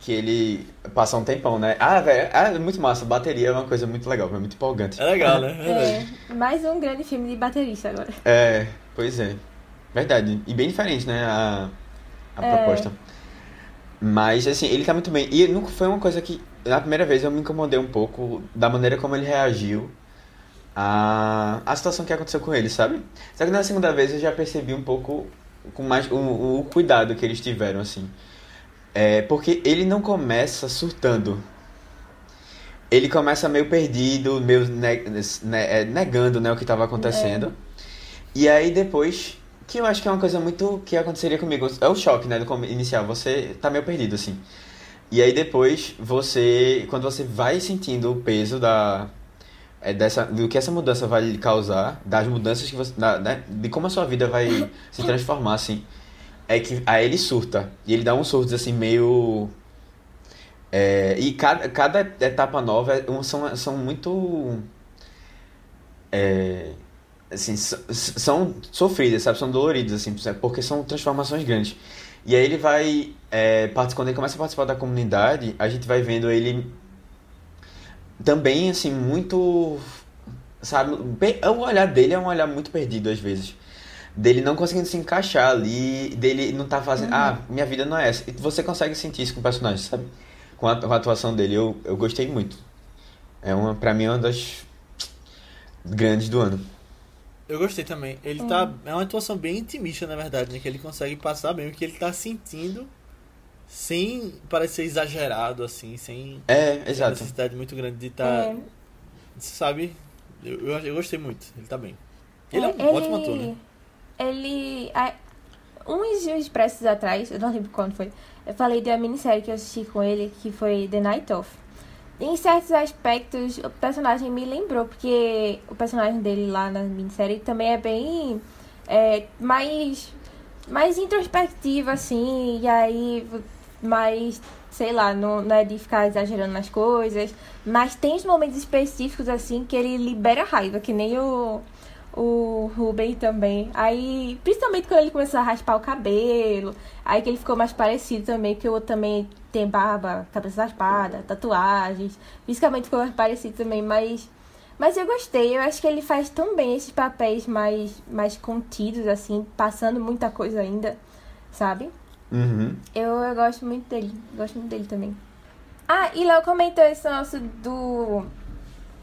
Que ele passa um tempão, né? Ah, velho, é muito massa. Bateria é uma coisa muito legal, é muito empolgante. É legal, né? É verdade. É, mais um grande filme de baterista agora. É, pois é. Verdade. E bem diferente, né? A, a É. proposta. Mas, assim, ele tá muito bem. E nunca foi uma coisa que. Na primeira vez eu me incomodei um pouco da maneira como ele reagiu à, à situação que aconteceu com ele, sabe? Só que na segunda vez eu já percebi um pouco com mais o, o cuidado que eles tiveram, assim. É, porque ele não começa surtando. Ele começa meio perdido, meio ne- ne- é, negando né, o que estava acontecendo. E aí depois, que eu acho que é uma coisa muito que aconteceria comigo, é o choque, né, do inicial, você tá meio perdido assim. E aí depois você, quando você vai sentindo o peso da é, dessa do que essa mudança vai lhe causar, das mudanças que você, da, de como a sua vida vai se transformar assim, é que aí ele surta. E ele dá uns surtos assim meio é, e cada, cada etapa nova é são, são muito é, assim, são sofridas, sabe? São doloridas, assim, porque são transformações grandes. E aí ele vai, é, quando ele começa a participar da comunidade, a gente vai vendo ele também, assim, muito, sabe? O olhar dele é um olhar muito perdido, às vezes. Dele não conseguindo se encaixar ali, dele não tá fazendo, ah, minha vida não é essa. E você consegue sentir isso com o personagem, sabe? Com a, com a atuação dele, eu, eu gostei muito. É uma, pra mim, é uma das grandes do ano. Eu gostei também. Ele tá. É uma atuação bem intimista, na verdade, né? Que ele consegue passar bem o que ele tá sentindo sem parecer exagerado, assim, sem É, sem exato. necessidade muito grande de estar. É. Sabe? Eu, eu, eu gostei muito. Ele tá bem. Ele é um É, ótimo ator, né? Ele. a- Uns dias prestes atrás, eu não lembro quando foi, eu falei de uma minissérie que eu assisti com ele, que foi The Night Of. Em certos aspectos, o personagem me lembrou, porque o personagem dele lá na minissérie também é bem. É, mais. mais introspectivo, assim, e aí. Mais. sei lá, não, não é de ficar exagerando nas coisas, mas tem os momentos específicos, assim, que ele libera raiva, que nem o o Ruben também. Aí, principalmente quando ele começou a raspar o cabelo, aí que ele ficou mais parecido também, porque o outro também tem barba, cabeça raspada, tatuagens. Fisicamente ficou mais parecido também, mas mas eu gostei, eu acho que ele faz tão bem esses papéis mais mais contidos assim, passando muita coisa ainda, sabe? Uhum. Eu, eu gosto muito dele, gosto muito dele também. Ah, e Léo comentou esse nosso do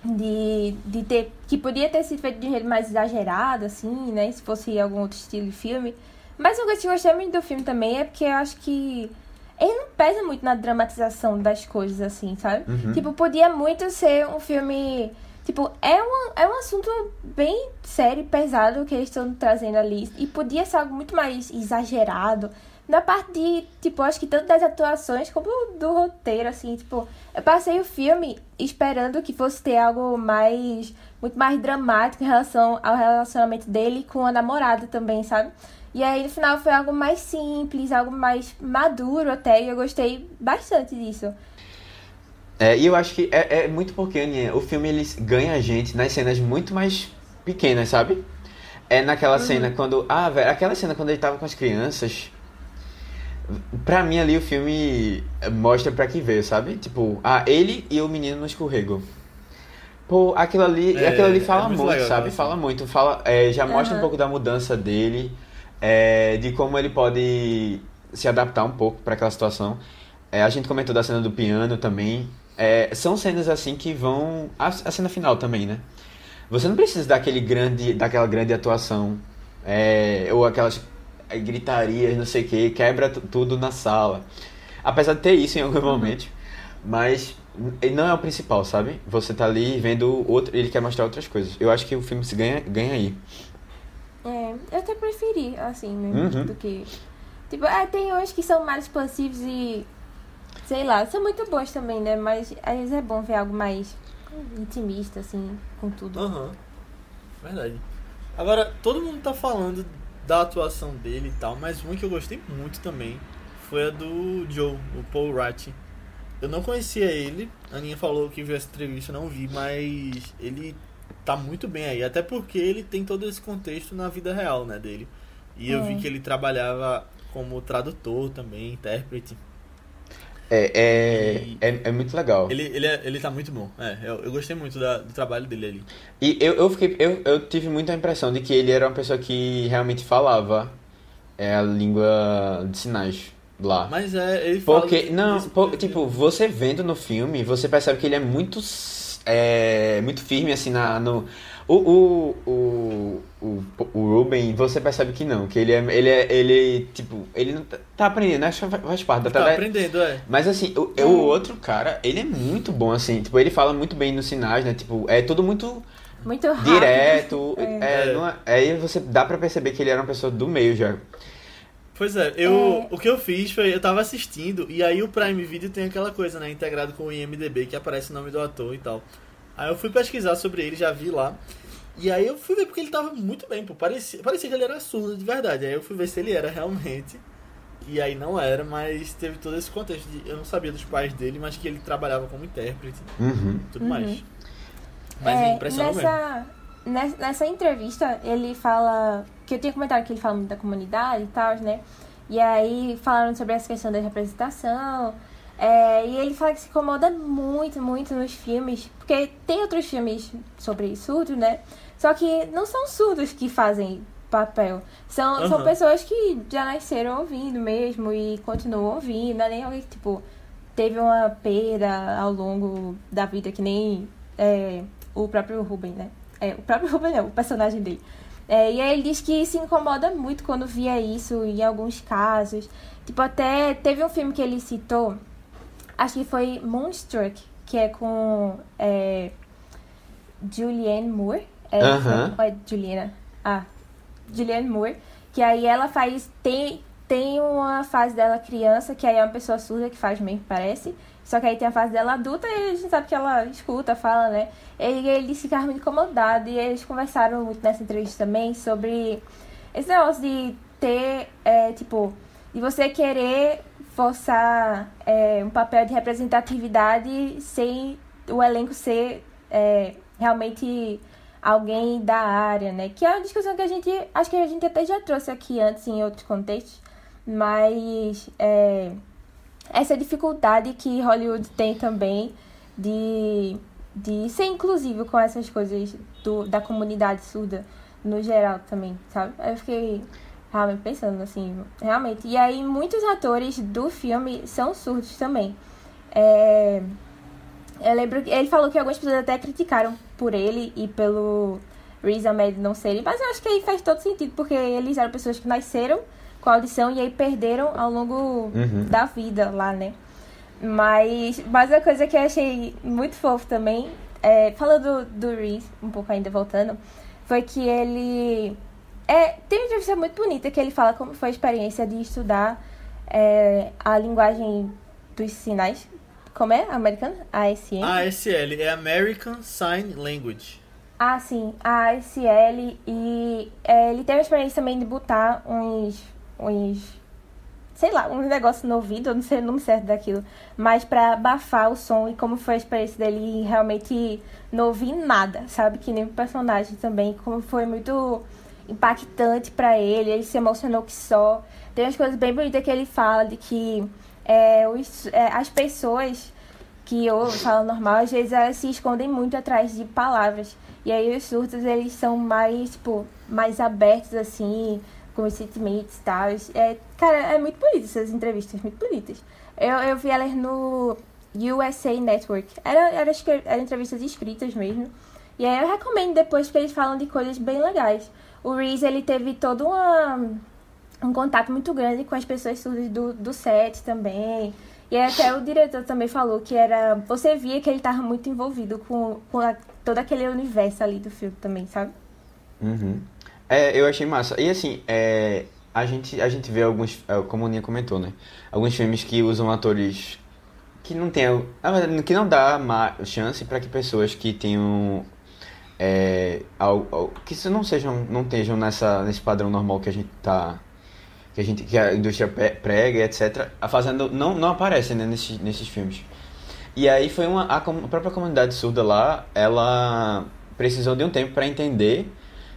de, de ter que podia ter sido feito de um jeito mais exagerado, assim, né? Se fosse algum outro estilo de filme. Mas o que eu gostei muito do filme também é porque eu acho que ele não pesa muito na dramatização das coisas, assim, sabe? Uhum. Tipo, podia muito ser um filme. Tipo, é um, é um assunto bem sério e pesado que eles estão trazendo ali. E podia ser algo muito mais exagerado. Na parte de, tipo, acho que tanto das atuações como do roteiro, assim, tipo, eu passei o filme esperando que fosse ter algo mais. muito mais dramático em relação ao relacionamento dele com a namorada também, sabe? E aí no final foi algo mais simples, algo mais maduro até, e eu gostei bastante disso. É, e eu acho que é, é muito porque, Aninha, o filme ele ganha a gente nas cenas muito mais pequenas, sabe? É naquela cena quando. Ah, velho, aquela cena quando ele tava com as crianças. Pra mim ali o filme mostra pra que veio, sabe? Tipo, ah, ele e o menino no escorrego. Pô, aquilo ali, É, aquilo ali é fala muito muito, legal, sabe? assim. Fala muito, fala, é, já mostra um pouco da mudança dele, é, de como ele pode se adaptar um pouco pra aquela situação. É, a gente comentou da cena do piano também. É, são cenas assim que vão. A, a cena final também, né? Você não precisa daquele grande, daquela grande atuação. é, ou aquelas é, gritarias, não sei o que, quebra tu- tudo na sala. Apesar de ter isso em algum momento. Mas ele não é o principal, sabe? Você tá ali vendo outro. Ele quer mostrar outras coisas. Eu acho que o filme se ganha, ganha aí. É, eu até preferi, assim, mesmo, Uhum. do que. Tipo, é, tem uns que são mais expansivos e. Sei lá, são muito bons também, né? Mas às vezes é bom ver algo mais intimista, assim, com tudo. Aham. Verdade. Agora, todo mundo tá falando da atuação dele e tal, mas uma que eu gostei muito também foi a do Joe, o Paul Ratti. Eu não conhecia ele, a Aninha falou que viu essa entrevista, eu não vi, mas ele tá muito bem aí, até porque ele tem todo esse contexto na vida real, né, dele. E eu É. vi que ele trabalhava como tradutor também, intérprete. É, é, é, é muito legal. Ele, ele, é- ele tá muito bom. É, eu, eu gostei muito da- do trabalho dele ali. E eu, eu, fiquei, eu, eu tive muita impressão de que ele era uma pessoa que realmente falava é, a língua de sinais lá. Mas é, ele fala. Porque, de- não, desse- po- tipo, você vendo no filme, você percebe que ele é muito, é, muito firme, assim, na, no... O, o, o, o, o Ruben, você percebe que não, que ele é, ele é, ele, tipo, ele não tá, tá aprendendo, acho que faz parte da Tá tarefa. aprendendo, é. Mas assim, o, o outro cara, ele é muito bom, assim, tipo, ele fala muito bem nos sinais, né, tipo, é tudo muito Muito rápido. direto, É. é, É. não é- aí você dá pra perceber que ele era uma pessoa do meio já. Pois é, eu, o que eu fiz foi, eu tava assistindo, e aí o Prime Video tem aquela coisa, né, integrado com o IMDB, que aparece o nome do ator e tal. Aí eu fui pesquisar sobre ele, já vi lá, e aí eu fui ver porque ele tava muito bem, pô, parecia, parecia que ele era surdo de verdade, aí eu fui ver se ele era realmente, e aí não era, mas teve todo esse contexto, de, eu não sabia dos pais dele, mas que ele trabalhava como intérprete Uhum. e tudo Uhum. mais. Mas É, me impressionou mesmo. nessa, nessa, nessa entrevista, ele fala. Que eu tinha comentado que ele fala muito da comunidade e tal, né? E aí falaram sobre essa questão da representação. é, e ele fala que se incomoda muito, muito nos filmes. Porque tem outros filmes sobre surdos, né? Só que não são surdos que fazem papel. São, são Aham. pessoas que já nasceram ouvindo mesmo e continuam ouvindo. Não é nem alguém que, tipo, teve uma perda ao longo da vida, que nem é, o próprio Ruben, né? É, o próprio Ruben não, o personagem dele. É, e aí ele diz que se incomoda muito quando via isso em alguns casos. Tipo, até teve um filme que ele citou, acho que foi Moonstruck, que é com é, Julianne Moore. É, ou é Juliana? Ah, Julianne Moore. Que aí ela faz. Tem, tem uma fase dela criança, que aí é uma pessoa surda que faz mesmo, parece. Só que aí tem a fase dela adulta e a gente sabe que ela escuta, fala, né? Ele, ele ficava muito incomodado e eles conversaram muito nessa entrevista também sobre esse negócio de ter, é, tipo, de você querer forçar é, um papel de representatividade sem o elenco ser é, realmente alguém da área, né? Que é uma discussão que a gente, acho que a gente até já trouxe aqui antes em outros contextos, mas é, essa dificuldade que Hollywood tem também de, de ser inclusivo com essas coisas do, da comunidade surda no geral também, sabe? Eu fiquei realmente pensando assim, realmente. E aí muitos atores do filme são surdos também. É, eu lembro que ele falou que algumas pessoas até criticaram por ele e pelo Riz Ahmed não serem, mas eu acho que aí faz todo sentido, porque eles eram pessoas que nasceram com audição e aí perderam ao longo Uhum. da vida lá, né? Mas, mas uma coisa que eu achei muito fofo também, é, falando do, do Reese, um pouco ainda voltando, foi que ele. É, tem uma entrevista muito bonita que ele fala como foi a experiência de estudar é, a linguagem dos sinais. Como é? Americana? ASN? ASL é American Sign Language. Ah, sim, a ASL e é, ele teve a experiência também de botar uns, uns sei lá, uns negócios no ouvido, eu não sei o nome certo daquilo, mas pra abafar o som e como foi a experiência dele realmente não ouvir nada, sabe? Que nem o personagem também, como foi muito impactante pra ele, ele se emocionou que só. Tem umas coisas bem bonitas que ele fala de que é, os, é, as pessoas que ouvem, falam normal, às vezes elas se escondem muito atrás de palavras. E aí os surdos, eles são mais, tipo, mais abertos, assim, com os sentimentos e tal. É, cara, é muito bonito essas entrevistas, muito bonitas. Eu, eu vi elas no USA Network. Era, era, era entrevistas escritas mesmo. E aí eu recomendo depois, porque eles falam de coisas bem legais. O Reese, ele teve todo uma, um contato muito grande com as pessoas surdas do, do set também. E até o diretor também falou que era. Você via que ele tava muito envolvido com, com a- todo aquele universo ali do filme também, sabe? Uhum. É, eu achei massa. E assim, é, a, gente, a gente vê alguns, é, como a Ninha comentou, né? Alguns filmes que usam atores que não tem, na verdade, que não dá chance para que pessoas que tenham é, al- al- que não sejam, não estejam nessa nesse padrão normal que a gente tá que a gente que a indústria prega, etc. A fazendo não não aparecem né, nesses nesses filmes. E aí foi uma a, a própria comunidade surda lá, ela precisou de um tempo pra entender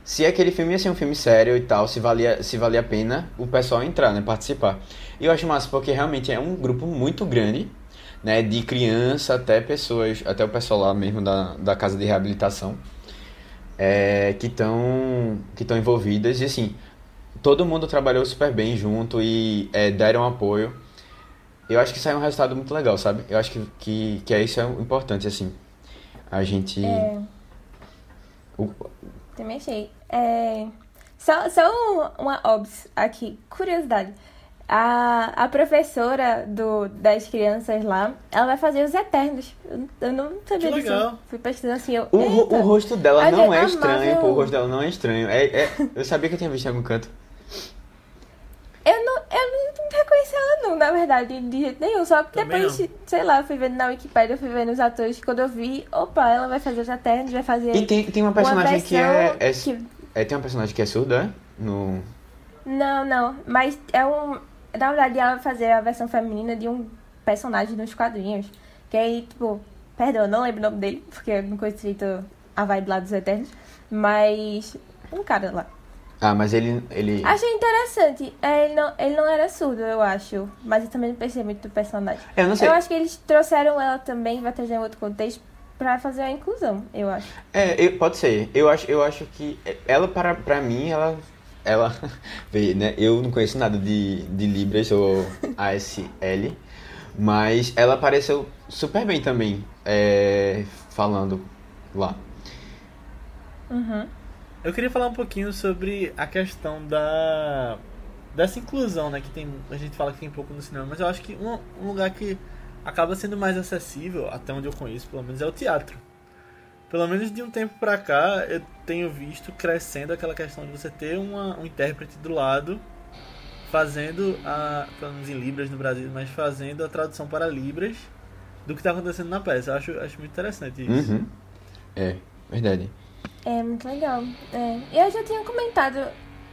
se aquele filme ia ser um filme sério e tal, se valia, se valia a pena o pessoal entrar, né, participar. E eu acho massa porque realmente é um grupo muito grande, né, de criança até pessoas, até o pessoal lá mesmo da, da casa de reabilitação, é, que estão que estão envolvidas e assim, todo mundo trabalhou super bem junto e é, deram apoio. Eu acho que saiu um resultado muito legal, sabe? Eu acho que, que, que é isso é importante, assim. A gente. É. O- Também achei. É... Só, só um- uma obs aqui, curiosidade. A, a professora do, das crianças lá, ela vai fazer os Eternos. Eu, eu não sabia Que disso. legal. Fui pesquisando assim, eu... O, o rosto dela não é amava estranho, pô. O o- rosto dela não é estranho. É, é- eu sabia que eu tinha visto em algum canto. Eu não, eu não reconheci ela não, na verdade, de jeito nenhum. Só que Também depois, sei lá, eu fui vendo na Wikipedia, eu fui vendo os atores. Quando eu vi, opa, ela vai fazer os Eternos, vai fazer E tem, tem uma uma personagem que é, é, que- é. Tem uma personagem que é surda, é? No. Não, não. Mas é um. Na verdade, ela vai fazer a versão feminina de um personagem nos quadrinhos. Que aí, tipo. Perdão, eu não lembro o nome dele, porque eu não conheço direito a vibe lá dos Eternos. Mas. Um cara lá. Ah, mas ele. ele... Achei interessante. É, Ele não, ele não era surdo, eu acho. Mas eu também não pensei muito do personagem. Eu não sei. Eu acho que eles trouxeram ela também, vai trazer em outro contexto, pra fazer a inclusão, eu acho. É, eu- pode ser. Eu acho, eu acho que ela, para, pra mim, ela. Ela. Vê, né? Eu não conheço nada de, de Libras ou ASL. Mas ela apareceu super bem também. é, falando lá. Uhum. Eu queria falar um pouquinho sobre a questão da dessa inclusão, né? Que tem a gente fala que tem pouco no cinema, mas eu acho que um, um lugar que acaba sendo mais acessível, até onde eu conheço, pelo menos, é o teatro. Pelo menos de um tempo pra cá, eu tenho visto crescendo aquela questão de você ter uma, um intérprete do lado fazendo a, pelo menos em libras no Brasil, mas fazendo a tradução para libras do que está acontecendo na peça. Eu acho, acho muito interessante isso. Uhum. É, verdade. É muito legal. É. Eu já tinha comentado,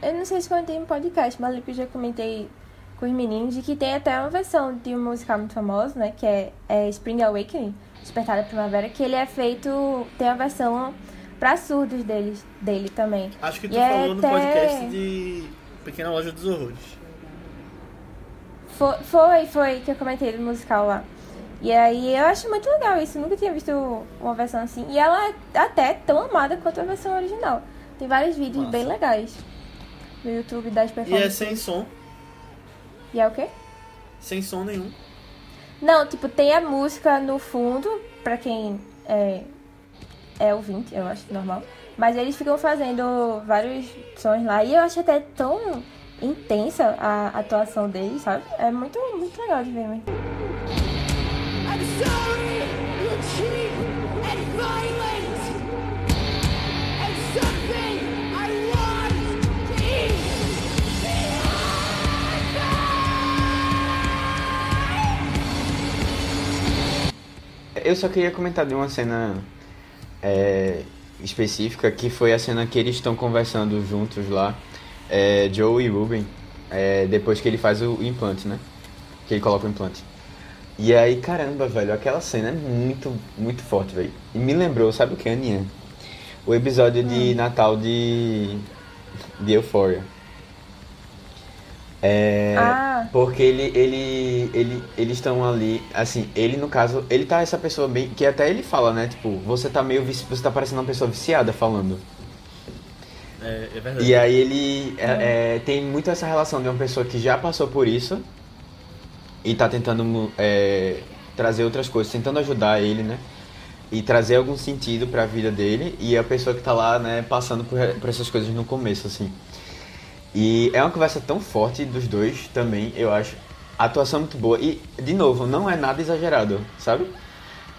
eu não sei se comentei no podcast, mas eu já comentei com os meninos de que tem até uma versão de um musical muito famoso, né? Que é, é Spring Awakening, Despertar da Primavera, que ele é feito. Tem a versão pra surdos deles, dele também. Acho que tu E é falou no até- podcast de Pequena Loja dos Horrores. Foi, foi, foi que eu comentei do musical lá. E aí eu acho muito legal isso. Eu nunca tinha visto uma versão assim. E ela é até tão amada quanto a versão original. Tem vários vídeos Massa. bem legais no YouTube das E é performances. sem som, E é o quê? sem som nenhum. Não, tipo, tem a música no fundo, pra quem é, é ouvinte, eu acho normal. Mas eles ficam fazendo vários sons lá. E eu acho até tão intensa a atuação deles, sabe? É muito, muito legal de ver mesmo. Eu só queria comentar de uma cena é, específica, que foi a cena que eles estão conversando juntos lá, é, Joe e Ruben, é, depois que ele faz o implante, né? Que ele coloca o implante. E aí, caramba, velho, aquela cena é muito, muito forte, velho. E me lembrou, sabe o que, Aninha? O episódio de Natal de, de Euphoria. É, Ah. porque ele, ele, ele, eles estão ali, assim, ele no caso, ele tá essa pessoa bem, que até ele fala, né, tipo, você tá meio, vici- você tá parecendo uma pessoa viciada falando. É, é verdade. E aí ele é, é, tem muito essa relação de uma pessoa que já passou por isso e tá tentando é, trazer outras coisas, tentando ajudar ele, né? E trazer algum sentido pra vida dele e a pessoa que tá lá, né, passando por, por essas coisas no começo, assim. E é uma conversa tão forte dos dois também, eu acho. A atuação é muito boa. E, de novo, não é nada exagerado, sabe?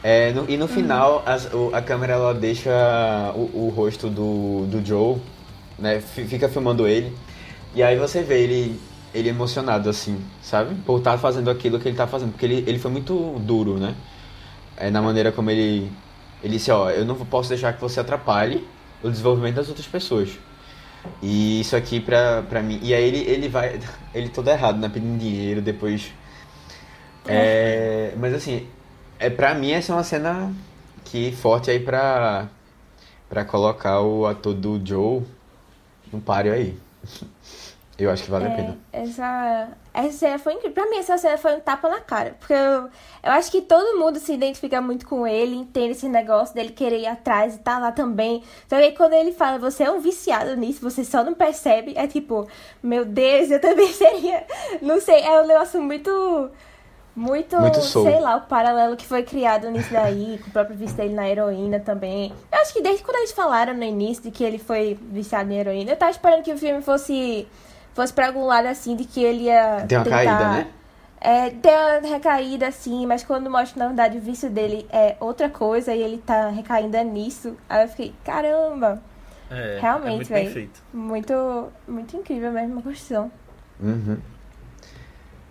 É, no- e no final, as- o- a câmera ela deixa o, o rosto do, do Joe, né? fi- Fica filmando ele. E aí você vê ele, ele emocionado, assim, sabe? Por estar fazendo aquilo que ele tá fazendo. Porque ele, ele foi muito duro, né? É, na maneira como ele. Ele disse: Ó, eu não posso deixar que você atrapalhe o desenvolvimento das outras pessoas. E isso aqui pra, pra mim. E aí ele, ele vai. Ele todo errado, né? Pedindo dinheiro, depois. É, mas assim, é, pra mim essa é uma cena que forte aí pra. pra colocar o ator do Joe no páreo aí. Eu acho que vale a pena. É, essa, essa cena foi incrível. Pra mim, essa cena foi um tapa na cara. Porque eu, eu acho que todo mundo se identifica muito com ele, entende esse negócio dele querer ir atrás e tá lá também. Que aí quando ele fala, você é um viciado nisso, você só não percebe, é tipo, meu Deus, eu também seria. Não sei, é um negócio muito. Muito, Muito soul. sei lá, o paralelo que foi criado nisso daí, com o próprio vício dele na heroína também. Eu acho que desde quando eles falaram no início de que ele foi viciado em heroína, eu tava esperando que o filme fosse fosse pra algum lado assim de que ele ia Tem uma tentar, caída, né? É, ter uma recaída assim, mas quando mostra na verdade o vício dele é outra coisa e ele tá recaindo nisso, aí eu fiquei, caramba, É, Realmente, é muito bem velho. feito. muito, muito incrível mesmo a construção. Uhum.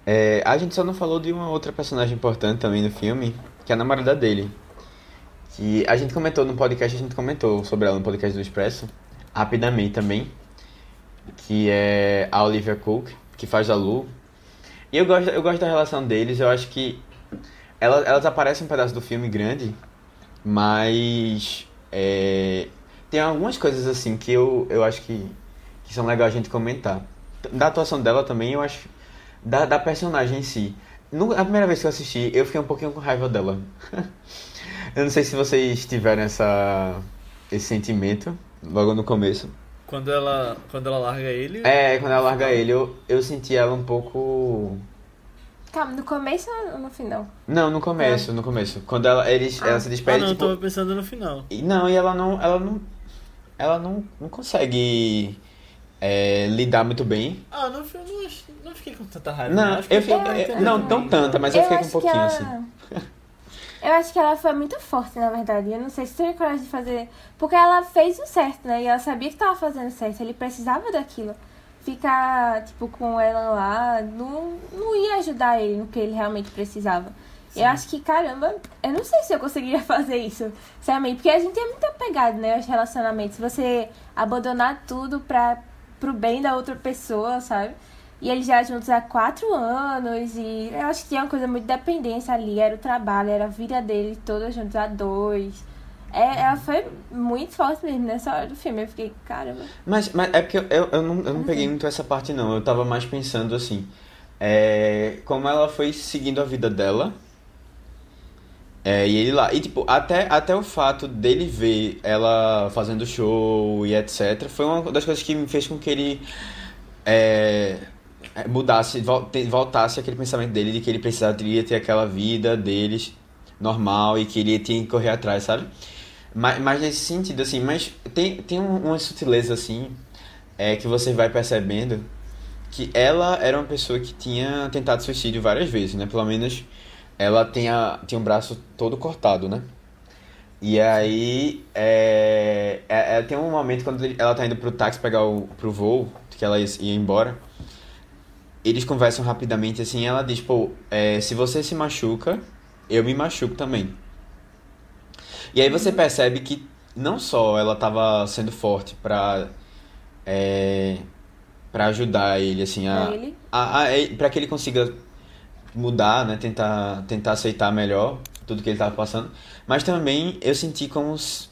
É, a gente só não falou de uma outra personagem importante também no filme, que é a namorada dele. Que a gente comentou no podcast, a gente comentou sobre ela no podcast do Expresso, rapidamente também. Que é a Olivia Cook, que faz a Lu. E eu gosto, eu gosto da relação deles, eu acho que ela, elas aparecem um pedaço do filme grande, mas é, tem algumas coisas assim que eu, eu acho que, que são legais a gente comentar. Da atuação dela também, eu acho. Da, da personagem em si. No, a primeira vez que eu assisti, eu fiquei um pouquinho com raiva dela. eu não sei se vocês tiveram essa, esse sentimento logo no começo. Quando ela, quando ela larga ele. É, quando ela larga ele, eu, eu senti ela um pouco. Calma, no começo ou no final? Não, no começo, no começo. Quando ela, eles, ela se Ah, despede, não, eu tipo. tava pensando no final. E Não, e ela não. Ela não. Ela não, não consegue é, lidar muito bem. Ah, não, eu não, não fiquei com tanta raiva. Não, Acho que eu fiquei. pra eu- não, tão tanta, mas eu, fiquei com um pouquinho ela- assim. Eu acho que ela foi muito forte, na verdade. Eu não sei se teria coragem de fazer. Porque ela fez o certo, né? E ela sabia que tava fazendo certo. Ele precisava daquilo. Ficar, tipo, com ela lá não, não ia ajudar ele no que ele realmente precisava. Eu acho que, caramba, eu não sei se eu conseguiria fazer isso, sinceramente. Porque a gente é muito apegado, né, aos relacionamentos. Você abandonar tudo pra, pro bem da outra pessoa, sabe? E eles já juntos há quatro anos e eu acho que tinha uma coisa muito de dependência ali. Era o trabalho, era a vida deles todos juntos há dois. É, ela foi muito forte mesmo nessa hora do filme. Eu fiquei, caramba. Mas, mas é porque eu, eu, eu não, eu não peguei muito essa parte, não. Eu tava mais pensando assim. É, como ela foi seguindo a vida dela. É, e ele lá. E tipo, até, até o fato dele ver ela fazendo show e etc. Foi uma das coisas que me fez com que ele é, é, mudasse, vol- te- voltasse aquele pensamento dele de que ele precisaria ter aquela vida deles normal e que ele tinha que correr atrás, sabe? Mas, mas nesse sentido, assim, mas tem, tem um- uma sutileza, assim, é, que você vai percebendo que ela era uma pessoa que tinha tentado suicídio várias vezes, né? Pelo menos ela tem, a, tem um braço todo cortado, né? E aí, é, é- é- tem um momento quando ela tá indo pro táxi pegar o pro voo, que ela ia, ia embora. Eles conversam rapidamente assim, ela diz, pô, é, se você se machuca, eu me machuco também. E aí você percebe que não só ela tava sendo forte pra, é, pra ajudar ele, assim, a, Pra ele? a, a, ele- pra que ele consiga mudar, né, tentar, tentar aceitar melhor tudo que ele tava passando, mas também eu senti como se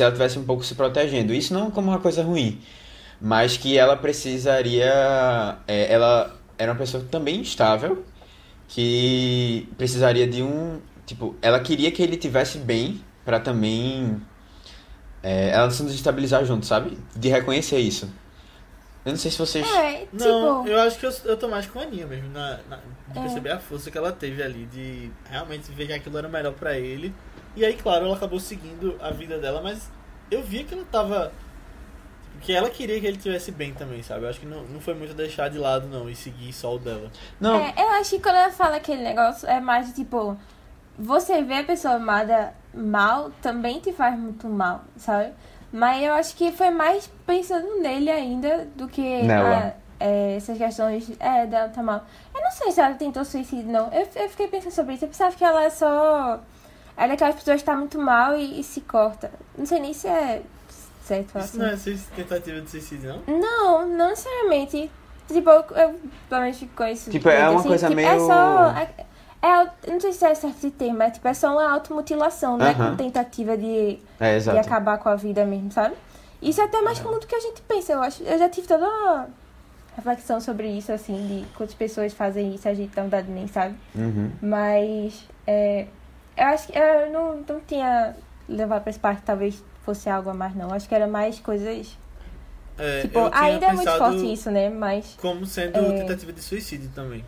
ela tivesse um pouco se protegendo. Isso não como uma coisa ruim, mas que ela precisaria, é, ela era uma pessoa também instável, que precisaria de um, tipo, ela queria que ele tivesse bem pra também é, ela se desestabilizar junto, sabe? De reconhecer isso. Eu não sei se vocês É, Não, tipo. eu acho que eu, eu tô mais com a Aninha mesmo, na, na- de É. perceber a força que ela teve ali, de realmente ver que aquilo era melhor pra ele. E aí, claro, ela acabou seguindo a vida dela, mas eu via que ela tava. Que ela queria que ele tivesse bem também, sabe? Eu acho que não, não foi muito deixar de lado, não, e seguir só o dela. Não, É, eu acho que quando ela fala aquele negócio, é mais de, tipo, você vê a pessoa amada mal também te faz muito mal, sabe? Mas eu acho que foi mais pensando nele ainda do que Nela. a- é, essas questões é, dela tá mal. Eu não sei se ela tentou suicídio, não. Eu, eu fiquei pensando sobre isso. Eu pensava que ela é só. Ela é daquelas pessoas que tá muito mal e, e se corta. Não sei nem se é certo Isso assim. não é tentativa de suicídio, não? Não, não necessariamente. Tipo, eu, eu pelo menos conheço. Tipo, é uma coisa É meio- só. É, É, não sei se é certo esse termo, é tipo, é só uma automutilação, não é Aham. com tentativa de, É, de acabar com a vida mesmo, sabe? Isso é até mais comum do que a gente pensa, eu acho. Eu já tive toda uma reflexão sobre isso, assim, de quantas pessoas fazem isso, a gente não dá nem sabe. Uhum. Mas é, eu acho que eu não, não tinha levado pra esse parte, talvez fosse algo a mais, não. Acho que era mais coisas. É, Tipo, ainda é muito forte isso, né? Mas. Como sendo É. tentativa de suicídio também.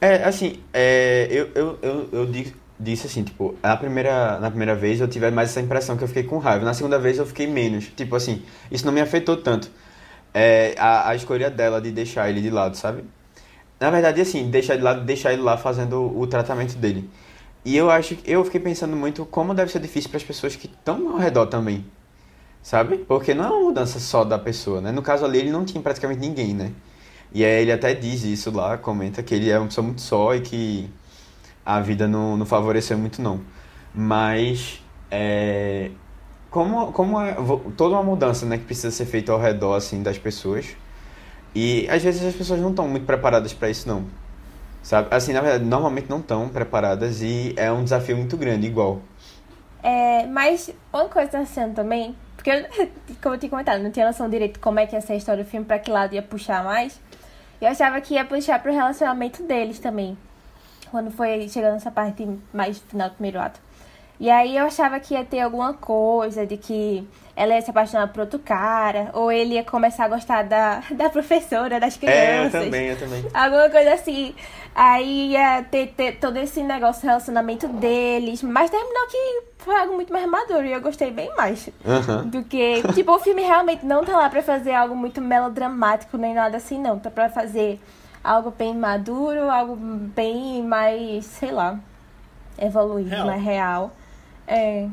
É, assim, é, eu, eu, eu, eu di- disse assim, tipo, na primeira, na primeira vez eu tive mais essa impressão que eu fiquei com raiva. Na segunda vez eu fiquei menos. Tipo assim, isso não me afetou tanto. É, a, a escolha dela de deixar ele de lado, sabe? Na verdade, assim, deixar de lado, deixar ele lá fazendo o tratamento dele. E eu acho que eu fiquei pensando muito como deve ser difícil para as pessoas que estão ao redor também. Sabe? Porque não é uma mudança só da pessoa, né? No caso ali, ele não tinha praticamente ninguém, né? E aí ele até diz isso lá, comenta que ele é uma pessoa muito só e que a vida não, não favoreceu muito, não. Mas, é, como, como é toda uma mudança, né, que precisa ser feita ao redor, assim, das pessoas. E às vezes as pessoas não estão muito preparadas para isso, não. Sabe? Assim, na verdade, normalmente não estão preparadas e é um desafio muito grande, igual. É, mas uma coisa tá sendo também, porque eu, como eu tinha comentado, não tinha noção direito como é que ia ser a história do filme, pra que lado ia puxar mais. Eu achava que ia puxar pro relacionamento deles também. Quando foi chegando nessa parte mais final do primeiro ato. E aí eu achava que ia ter alguma coisa de que ela ia se apaixonar por outro cara, ou ele ia começar a gostar da, da professora, das crianças. É, eu também, eu também. Alguma coisa assim. Aí ia ter, ter todo esse negócio, relacionamento deles. Mas terminou que foi algo muito mais maduro e eu gostei bem mais. Aham. Do que. Tipo, o filme realmente não tá lá pra fazer algo muito melodramático nem nada assim, não. Tá pra fazer algo bem maduro, algo bem mais, sei lá, evoluído, Real. mais real. É.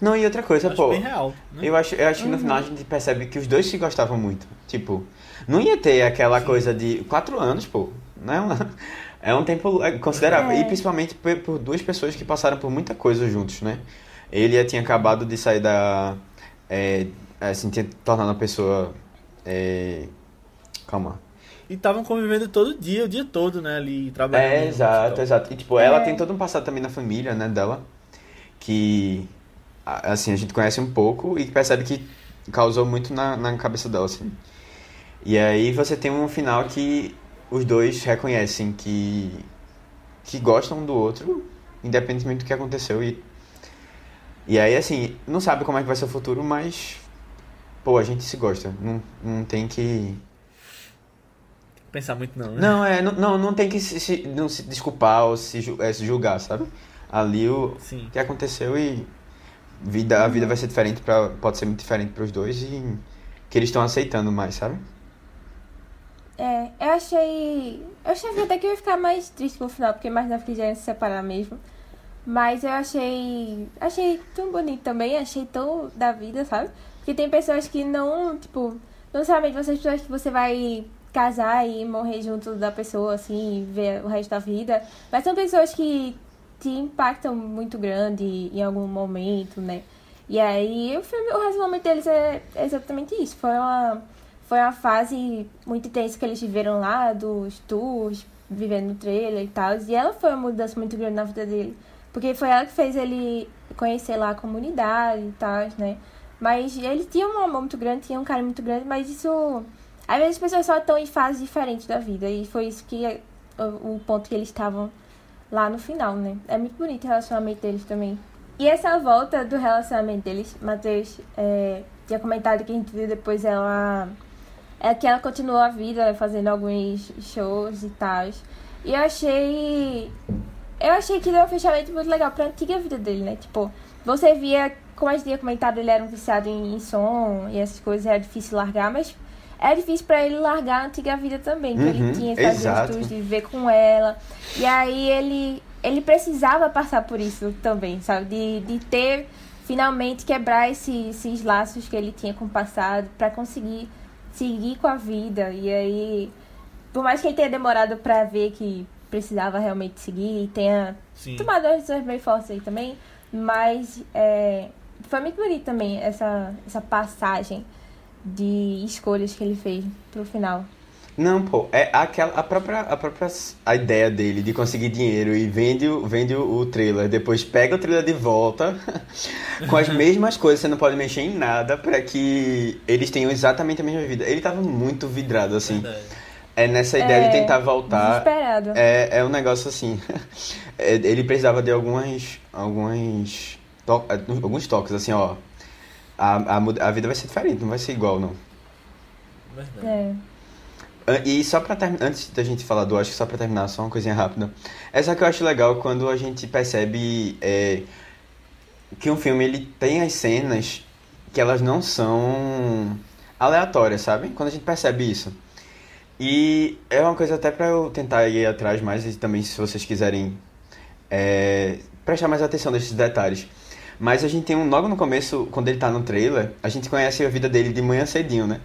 Não, e outra coisa, Acho pô. bem real. Né? Eu acho, eu acho que no final a gente percebe que os dois se gostavam muito. Tipo, não ia ter aquela coisa de. Quatro anos, pô. Não é, uma- é um tempo é, considerável. É. E principalmente por, por duas pessoas que passaram por muita coisa juntos, né? Ele tinha acabado de sair da. É, assim, tinha tornado uma pessoa. É, calma. E estavam convivendo todo dia, o dia todo, né? Ali trabalhando. É, exato, exato. E tipo, ela É. tem todo um passado também na família, né, dela. Que. Assim, a gente conhece um pouco e percebe que causou muito na, na cabeça dela, assim. E aí você tem um final que os dois reconhecem que. que gostam um do outro, independentemente do que aconteceu. E, e aí, assim, não sabe como é que vai ser o futuro, mas. Pô, a gente se gosta. Não, não tem que. Pensar muito não, né? Não, é, não, não, não tem que se, se- não se desculpar ou se, é, se julgar, sabe? Ali o Sim. que aconteceu e vida, a vida vai ser diferente, pra, pode ser muito diferente para os dois e que eles estão aceitando mais, sabe? É, eu achei. Eu achei até que eu ia ficar mais triste no final, porque imaginava que já ia se separar mesmo. Mas eu achei. Achei tão bonito também, achei tão da vida, sabe? Porque tem pessoas que não, tipo, não necessariamente você pessoas que você vai casar e morrer junto da pessoa, assim, ver o resto da vida. Mas são pessoas que te impactam muito grande em algum momento, né? E aí o filme, o relacionamento deles é exatamente isso. Foi uma, foi uma fase muito intensa que eles viveram lá, dos tours, vivendo no trailer e tal. E ela foi uma mudança muito grande na vida dele. Porque foi ela que fez ele conhecer lá a comunidade e tal, né? Mas ele tinha um amor muito grande, tinha um carinho muito grande, mas isso. Às vezes as pessoas só estão em fases diferentes da vida. E foi isso que o ponto que eles estavam lá no final, né? É muito bonito o relacionamento deles também. E essa volta do relacionamento deles, Matheus é, tinha comentado que a gente viu depois ela. É que ela continuou a vida fazendo alguns shows e tal. E eu achei. Eu achei que deu um fechamento muito legal pra antiga vida dele, né? Tipo, você via, como a gente tinha comentado, ele era um viciado em, em som e essas coisas, era difícil largar, mas era difícil pra ele largar a antiga vida também, que Uhum, ele tinha exato. estudos, de viver com ela. E aí ele, ele precisava passar por isso também, sabe? De, de ter, finalmente, quebrar esse- esses laços que ele tinha com o passado pra conseguir seguir com a vida. E aí, por mais que ele tenha demorado pra ver que precisava realmente seguir e tenha Sim. tomado as decisões bem fortes aí também, mas é, foi muito bonito também essa, essa passagem de escolhas que ele fez pro final. Não, pô, é aquela, a própria, a própria a ideia dele de conseguir dinheiro e vende, o- vende o, o trailer, depois pega o trailer de volta com as mesmas coisas, você não pode mexer em nada pra que eles tenham exatamente a mesma vida. Ele tava muito vidrado, assim. Verdade. É nessa ideia É, de tentar voltar. Desesperado. É, é um negócio assim. é, ele precisava de algumas. algumas. to- alguns toques, assim, ó. A, a, a vida vai ser diferente, não vai ser igual, não. Verdade. É. E só pra terminar, antes da gente falar do Oscar, só pra terminar, só uma coisinha rápida. Essa que eu acho legal quando a gente percebe é, que um filme ele tem as cenas que elas não são aleatórias, sabe? Quando a gente percebe isso. E é uma coisa até pra eu tentar ir atrás mais e também se vocês quiserem é, prestar mais atenção nesses detalhes. Mas a gente tem um, logo no começo, quando ele tá no trailer, a gente conhece a vida dele de manhã cedinho, né?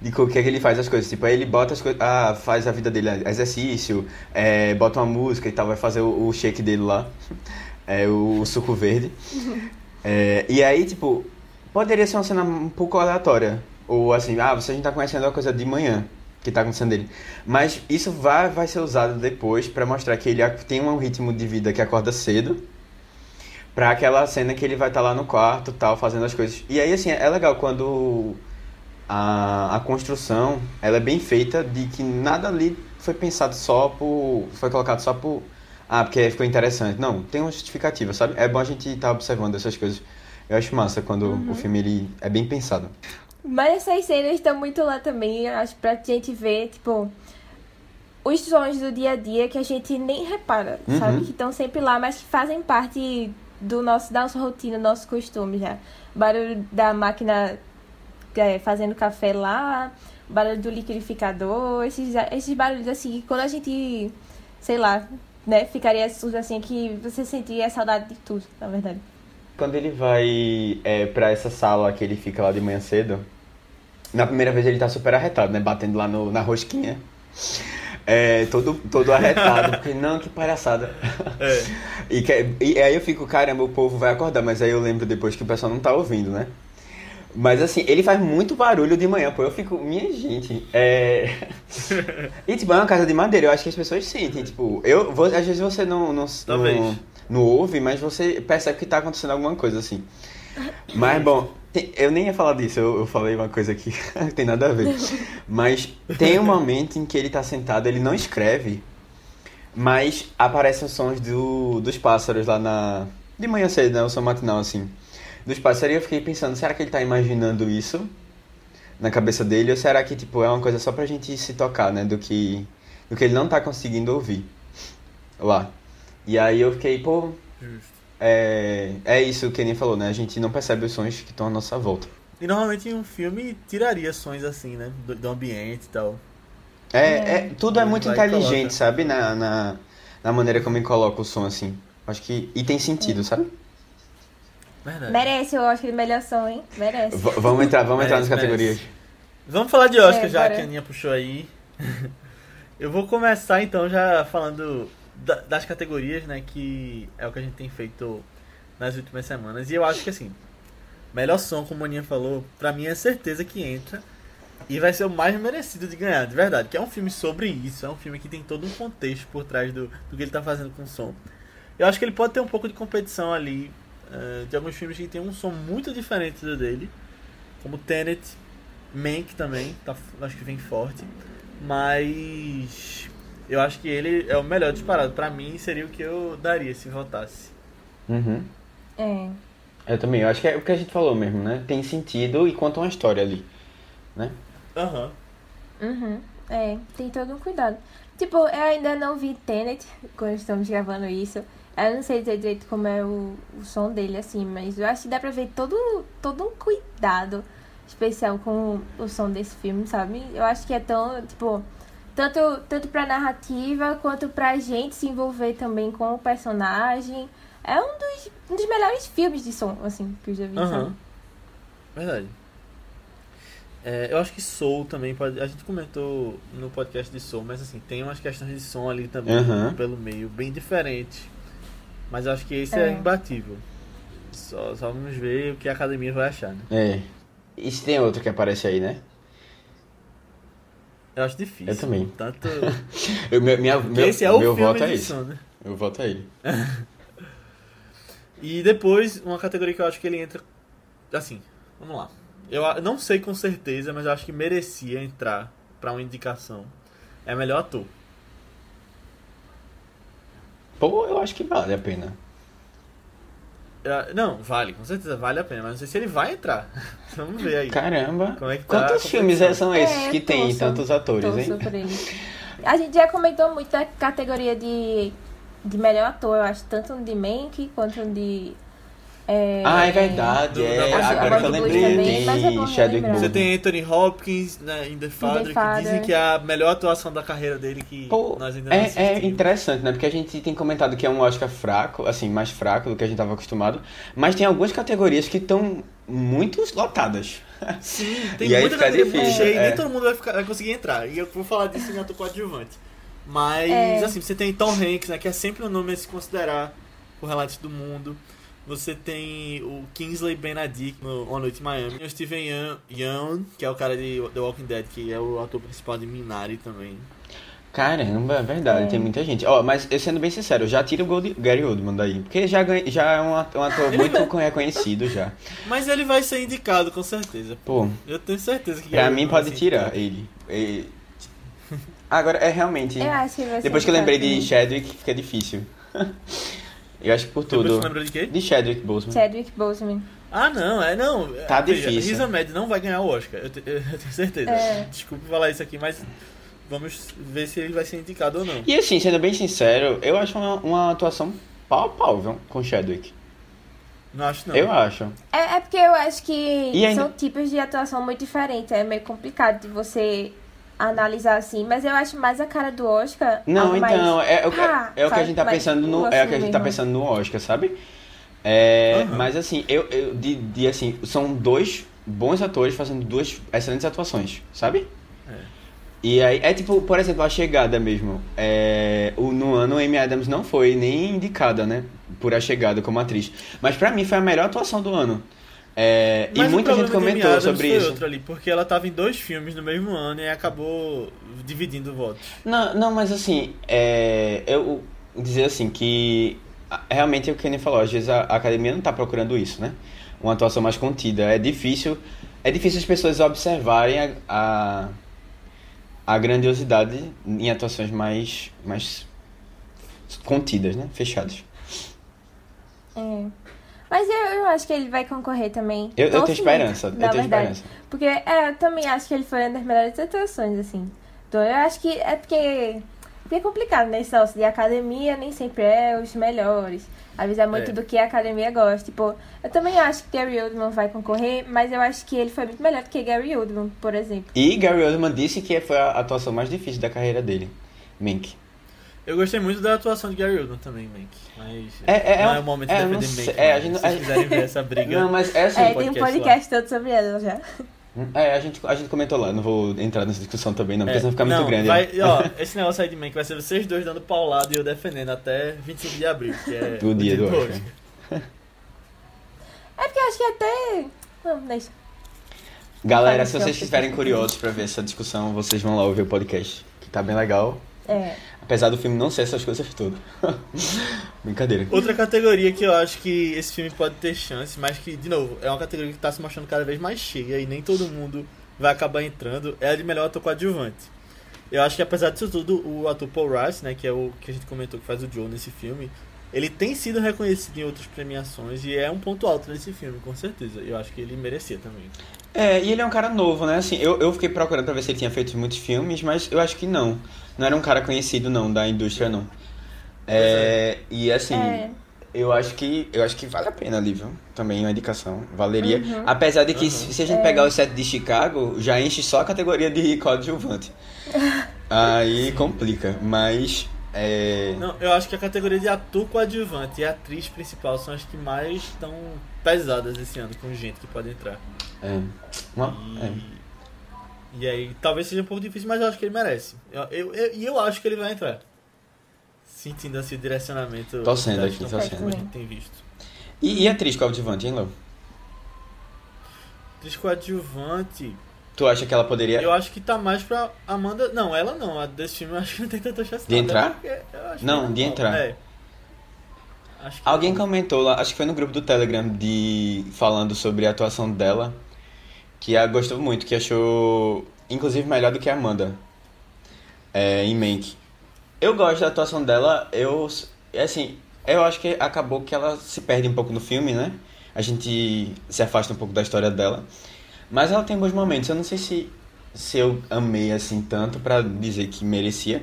De o que é que ele faz as coisas. Tipo, aí ele bota as coisas. Ah, faz a vida dele exercício, é, bota uma música e tal, vai fazer o, o shake dele lá. É, o, suco verde. É, e aí, tipo, poderia ser uma cena um pouco aleatória. Ou assim, ah, você a gente tá conhecendo uma coisa de manhã que tá acontecendo dele. Mas isso vai, vai ser usado depois pra mostrar que ele tem um ritmo de vida que acorda cedo. Pra aquela cena que ele vai estar lá no quarto tal, fazendo as coisas. E aí, assim, é legal quando a, a construção ela é bem feita de que nada ali foi pensado só por. foi colocado só por. Ah, porque ficou interessante. Não, tem uma justificativa, sabe? É bom a gente estar observando essas coisas. Eu acho massa quando o filme ele é bem pensado. Mas essas cenas estão muito lá também, acho, pra gente ver, tipo, os sons do dia a dia que a gente nem repara, Uhum. sabe? Que estão sempre lá, mas que fazem parte do nosso, da nossa rotina, do nosso costume já. Barulho da máquina é, fazendo café lá, barulho do liquidificador, esses, esses barulhos assim, quando a gente, sei lá, né, ficaria surdo assim, que você sentiria saudade de tudo, na verdade. Quando ele vai é, pra essa sala que ele fica lá de manhã cedo, na primeira vez ele tá super arretado, né? Batendo lá no, na rosquinha. É, todo, todo arretado, porque não, que palhaçada. É. E, que- e aí eu fico, caramba, o povo vai acordar, mas aí eu lembro depois que o pessoal não tá ouvindo, né? Mas assim, ele faz muito barulho de manhã, pô. Eu fico, minha gente, é. e tipo, é uma casa de madeira, eu acho que as pessoas sentem, tipo, eu, vo- às vezes você não, não, Talvez. não, não ouve, mas você percebe que tá acontecendo alguma coisa assim. Mas bom, eu nem ia falar disso, eu, eu falei uma coisa que tem nada a ver. Mas tem um momento em que ele tá sentado, ele não escreve, mas aparecem os sons do, dos pássaros lá na. De manhã cedo, né? O som matinal, assim. Dos pássaros. E eu fiquei pensando, será que ele tá imaginando isso na cabeça dele? Ou será que, tipo, é uma coisa só pra gente se tocar, né? Do que, do que ele não tá conseguindo ouvir lá. E aí eu fiquei, pô, Justo. É, é isso que nem falou, né? A gente não percebe os sons que estão à nossa volta. E normalmente um filme tiraria sons assim, né? Do, do ambiente e tal. É, é, tudo é muito inteligente, coloca. sabe? Na, na, na maneira como ele coloca o som, assim. Acho que. E tem sentido, sabe? Verdade. Merece, eu acho que melhor som, hein? Merece. V- vamos entrar, vamos entrar nas Merece, categorias. merece. Vamos falar de Oscar, É, já bora. que a Aninha puxou aí. Eu vou começar então já falando da- das categorias, né? Que é o que a gente tem feito nas últimas semanas. E eu acho que assim, melhor som, como a Aninha falou, pra mim é certeza que entra. E vai ser o mais merecido de ganhar, de verdade. Que é um filme sobre isso, é um filme que tem todo um contexto por trás do, do que ele tá fazendo com o som. Eu acho que ele pode ter um pouco de competição ali eh, de alguns filmes que tem um som muito diferente do dele, como Tenet, Mank também, tá, acho que vem forte. Mas eu acho que ele é o melhor disparado. Pra mim seria o que eu daria se votasse. Uhum. É. Eu também, eu acho que é o que a gente falou mesmo, né? Tem sentido e conta uma história ali, né? Aham. Uhum. É, tem todo um cuidado. Tipo, eu ainda não vi Tenet quando estamos gravando isso. Eu não sei dizer direito como é o, o som dele, assim, mas eu acho que dá pra ver todo, todo um cuidado especial com o som desse filme, sabe? Eu acho que é tão, tipo, tanto, tanto pra narrativa quanto pra gente se envolver também com o personagem. É um dos, um dos melhores filmes de som, assim, que eu já vi, Aham. sabe? Verdade. É, eu acho que Soul também pode. A gente comentou no podcast de Soul, mas assim, tem umas questões de som ali também Aham. pelo meio, bem diferentes. Mas eu acho que esse é, É. imbatível. Só, só vamos ver o que a academia vai achar, né? É. E se tem outro que aparece aí, né? Eu acho difícil. Eu também. Tanto. Eu, meu, minha, meu, esse é o meu filme voto é esse. edição, né? Eu voto a ele. E depois, uma categoria que eu acho que ele entra. Assim, vamos lá. Eu a- não sei com certeza, mas eu acho que merecia entrar pra uma indicação. É melhor ator. Pô, eu acho que vale a pena. É, Não, vale, com certeza vale a pena, mas não sei se ele vai entrar. Vamos ver aí. Caramba. Como é que tá a Quantos filmes competição? são esses É, que tem torço. tantos atores, hein? A gente já comentou muito da categoria de, de melhor ator, eu acho, tanto de Mank quanto de. É, Ah, é verdade. É. Agora que eu lembrei, também, mas é tem Chadwick. Você tem Anthony Hopkins né, em The Father, que Father. dizem que é a melhor atuação da carreira dele que Pô, nós ainda não é, é assistimos. interessante, né? Porque a gente tem comentado que é um Oscar fraco, assim, mais fraco do que a gente estava acostumado. Mas tem algumas categorias que estão muito lotadas. Sim, tem E aí muita fica categoria difícil, cheia e é. nem todo mundo vai, ficar- vai conseguir entrar. E eu vou falar disso em ator coadjuvante. Mas, É. assim, você tem Tom Hanks, né, que é sempre um nome a se considerar por Relatos do Mundo. Você tem o Kingsley Benedict no Uma Noite em Miami. Tem o Steven Yeun, que é o cara de The Walking Dead, que é o ator principal de Minari também. Caramba, é verdade, É. tem muita gente. Ó, mas eu sendo bem sincero, eu já tiro o Gold- Gary Oldman daí. Porque já, ganha- já é um ator, um ator muito reconhecido já. Mas ele vai ser indicado, com certeza. Pô, Eu tenho certeza que pra Gary mim Oldman vai pode tirar indicado. ele. E- Agora, é realmente... Eu acho que vai ser Depois que eu lembrei de Chadwick, fica difícil. eu acho que por tudo... você lembra de quê? De Chadwick Boseman. Chadwick Boseman. Ah, não, é não. Tá Veja, difícil. Riz Ahmed não vai ganhar o Oscar, eu, te- eu tenho certeza. É. Desculpe falar isso aqui, mas vamos ver se ele vai ser indicado ou não. E assim, sendo bem sincero, eu acho uma, uma atuação pau a pau, viu, com Chadwick. Não acho não. Eu acho. É, é porque eu acho que E ainda- são tipos de atuação muito diferentes. É meio complicado de você analisar assim. Mas eu acho mais a cara do Oscar. Não, algo mais- então, é, é o que- é o que a gente tá mais pensando no. É o que a assim gente tá mesmo. pensando no Oscar, sabe? É, Aham. Mas assim, eu, eu de, de, assim, são dois bons atores fazendo duas excelentes atuações, sabe? É. E aí, é tipo, por exemplo, a chegada mesmo. É, o, no ano, Amy Adams não foi nem indicada, né? Por a chegada como atriz. Mas pra mim foi a melhor atuação do ano. É, e muita gente comentou Adams sobre foi isso. outro ali, porque ela tava em dois filmes no mesmo ano e acabou dividindo votos. Não, não, mas assim, é, eu dizer assim que realmente é o que Kenny falou, às vezes a, a academia não tá procurando isso, né? Uma atuação mais contida. É difícil, é difícil as pessoas observarem a, a, a grandiosidade em atuações mais, mais contidas, né? Fechadas. É. Mas eu, eu acho que ele vai concorrer também. Eu, eu tenho esperança, eu tenho verdade. esperança. Porque é, eu também acho que ele foi uma das melhores atuações, assim. Então eu acho que é porque, porque é complicado, né? Esse negócio de academia nem sempre é os melhores. Às vezes é muito É. do que a academia gosta. Tipo, eu também acho que Gary Oldman vai concorrer, mas eu acho que ele foi muito melhor do que Gary Oldman, por exemplo. E Gary Oldman disse que foi a atuação mais difícil da carreira dele. Mink. Eu gostei muito da atuação de Gary Oldman também, Mank. Mas É- é- não é é um- o momento é, de não defender sei- Mank. é, a gente não- se quiserem ver essa briga... Não, mas é assim. é, tem um podcast lá. todo sobre ela já. É, a gente, a gente comentou lá, não vou entrar nessa discussão também, não, porque É, senão fica muito não, grande. vai- né? ó, esse negócio aí de Mank vai ser vocês dois dando paulado e eu defendendo até 25 de abril, que é O dia do Oscar. É porque eu acho que até. Não, deixa. Galera, se vocês Celso. estiverem curiosos pra ver essa discussão, vocês vão lá ouvir o podcast, que tá bem legal. É. Apesar do filme não ser essas coisas todas. Brincadeira. Outra categoria que eu acho que esse filme pode ter chance, mas que, de novo, é uma categoria que tá se mostrando cada vez mais cheia e nem todo mundo vai acabar entrando, é a de melhor ator coadjuvante. Eu acho que apesar disso tudo, o ator Paul Rice, né, que é o que a gente comentou que faz o Joe nesse filme, ele tem sido reconhecido em outras premiações e é um ponto alto nesse filme, com certeza. Eu acho que ele merecia também. É, e ele é um cara novo, né? Assim, eu, eu fiquei procurando pra ver se ele tinha feito muitos filmes, mas eu acho que não. Não era um cara conhecido, não, da indústria, não. É, e assim, É. eu acho que eu acho que vale a pena ali, viu? Também uma indicação. Valeria. Uhum. Apesar de que Uhum. se a gente pegar o set de Chicago, já enche só a categoria de coadjuvante. Aí complica, mas. É... Não, eu acho que a categoria de ator coadjuvante e atriz principal são as que mais estão pesadas esse ano, com gente que pode entrar. É. Uma- E, é. E aí, talvez seja um pouco difícil, mas eu acho que ele merece. E eu, eu, eu, eu acho que ele vai entrar. Sentindo o direcionamento. Torcendo das aqui, como a gente tem visto. E, e atriz coadjuvante, hein, Léo? Atriz coadjuvante. Tu acha que ela poderia. Eu acho que tá mais pra Amanda. Não, ela não. A desse filme eu acho que não tem tanta chance. De não, entrar? Não, que de entrar. É. Acho que Alguém comentou lá, acho que foi no grupo do Telegram, de falando sobre a atuação dela, que a gostou muito, que achou inclusive melhor do que a Amanda é, em Mank. Eu gosto da atuação dela, eu assim, eu acho que acabou que ela se perde um pouco no filme, né? A gente se afasta um pouco da história dela. Mas ela tem bons momentos. Eu não sei se, se eu amei assim tanto pra dizer que merecia.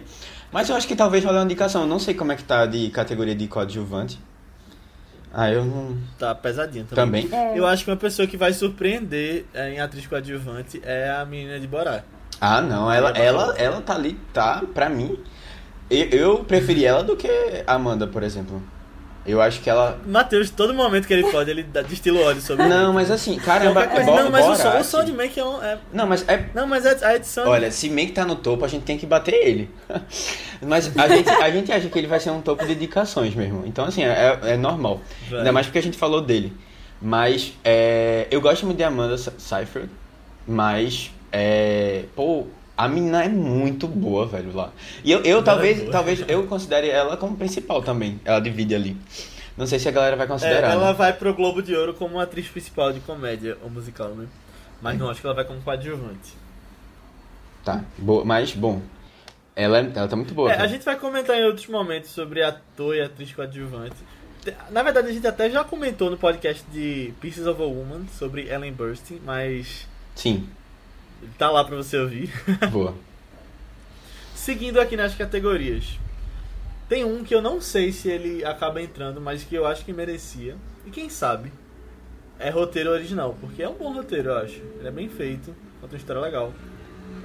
Mas eu acho que talvez valha uma indicação. Eu não sei como é que tá de categoria de coadjuvante. Ah, eu não. Tá pesadinho também. Também. É. Eu acho que uma pessoa que vai surpreender é, em atriz coadjuvante é a menina de Borá. Ah, não. Ela, ela, ela tá ali, tá, pra mim. Eu, eu preferi ela do que a Amanda, por exemplo. Eu acho que ela. Matheus, todo momento que ele pode, ele destila ódio sobre Não, mas assim, caramba, Qualquer coisa. Não, mas o som, o som de Mank é um. É... Não, mas é. Não, mas a edição. Olha, se Mank tá no topo, a gente tem que bater ele. Mas a gente, a gente acha que ele vai ser um topo de indicações mesmo. Então, assim, é, é normal. Vai. Ainda mais porque a gente falou dele. Mas é, eu gosto muito de Amanda Seyfried, mas é, pô, a menina é muito boa, velho, lá. E eu, eu é talvez, boa. talvez eu considere ela como principal também. Ela divide ali. Não sei se a galera vai É, considerar. ela né? vai pro Globo de Ouro como atriz principal de comédia ou musical, né? Mas não acho que ela vai como coadjuvante. Tá, boa, mas bom. Ela, é- ela tá muito boa. É, a gente vai comentar em outros momentos sobre ator e atriz coadjuvante. Te- Na verdade, a gente até já comentou no podcast de Pieces of a Woman sobre Ellen Burstyn, mas Sim, tá lá pra você ouvir. boa. Seguindo aqui nas categorias. Tem um que eu não sei se ele acaba entrando, mas que eu acho que merecia. E quem sabe? É roteiro original, porque é um bom roteiro, eu acho. Ele é bem feito, conta uma história legal.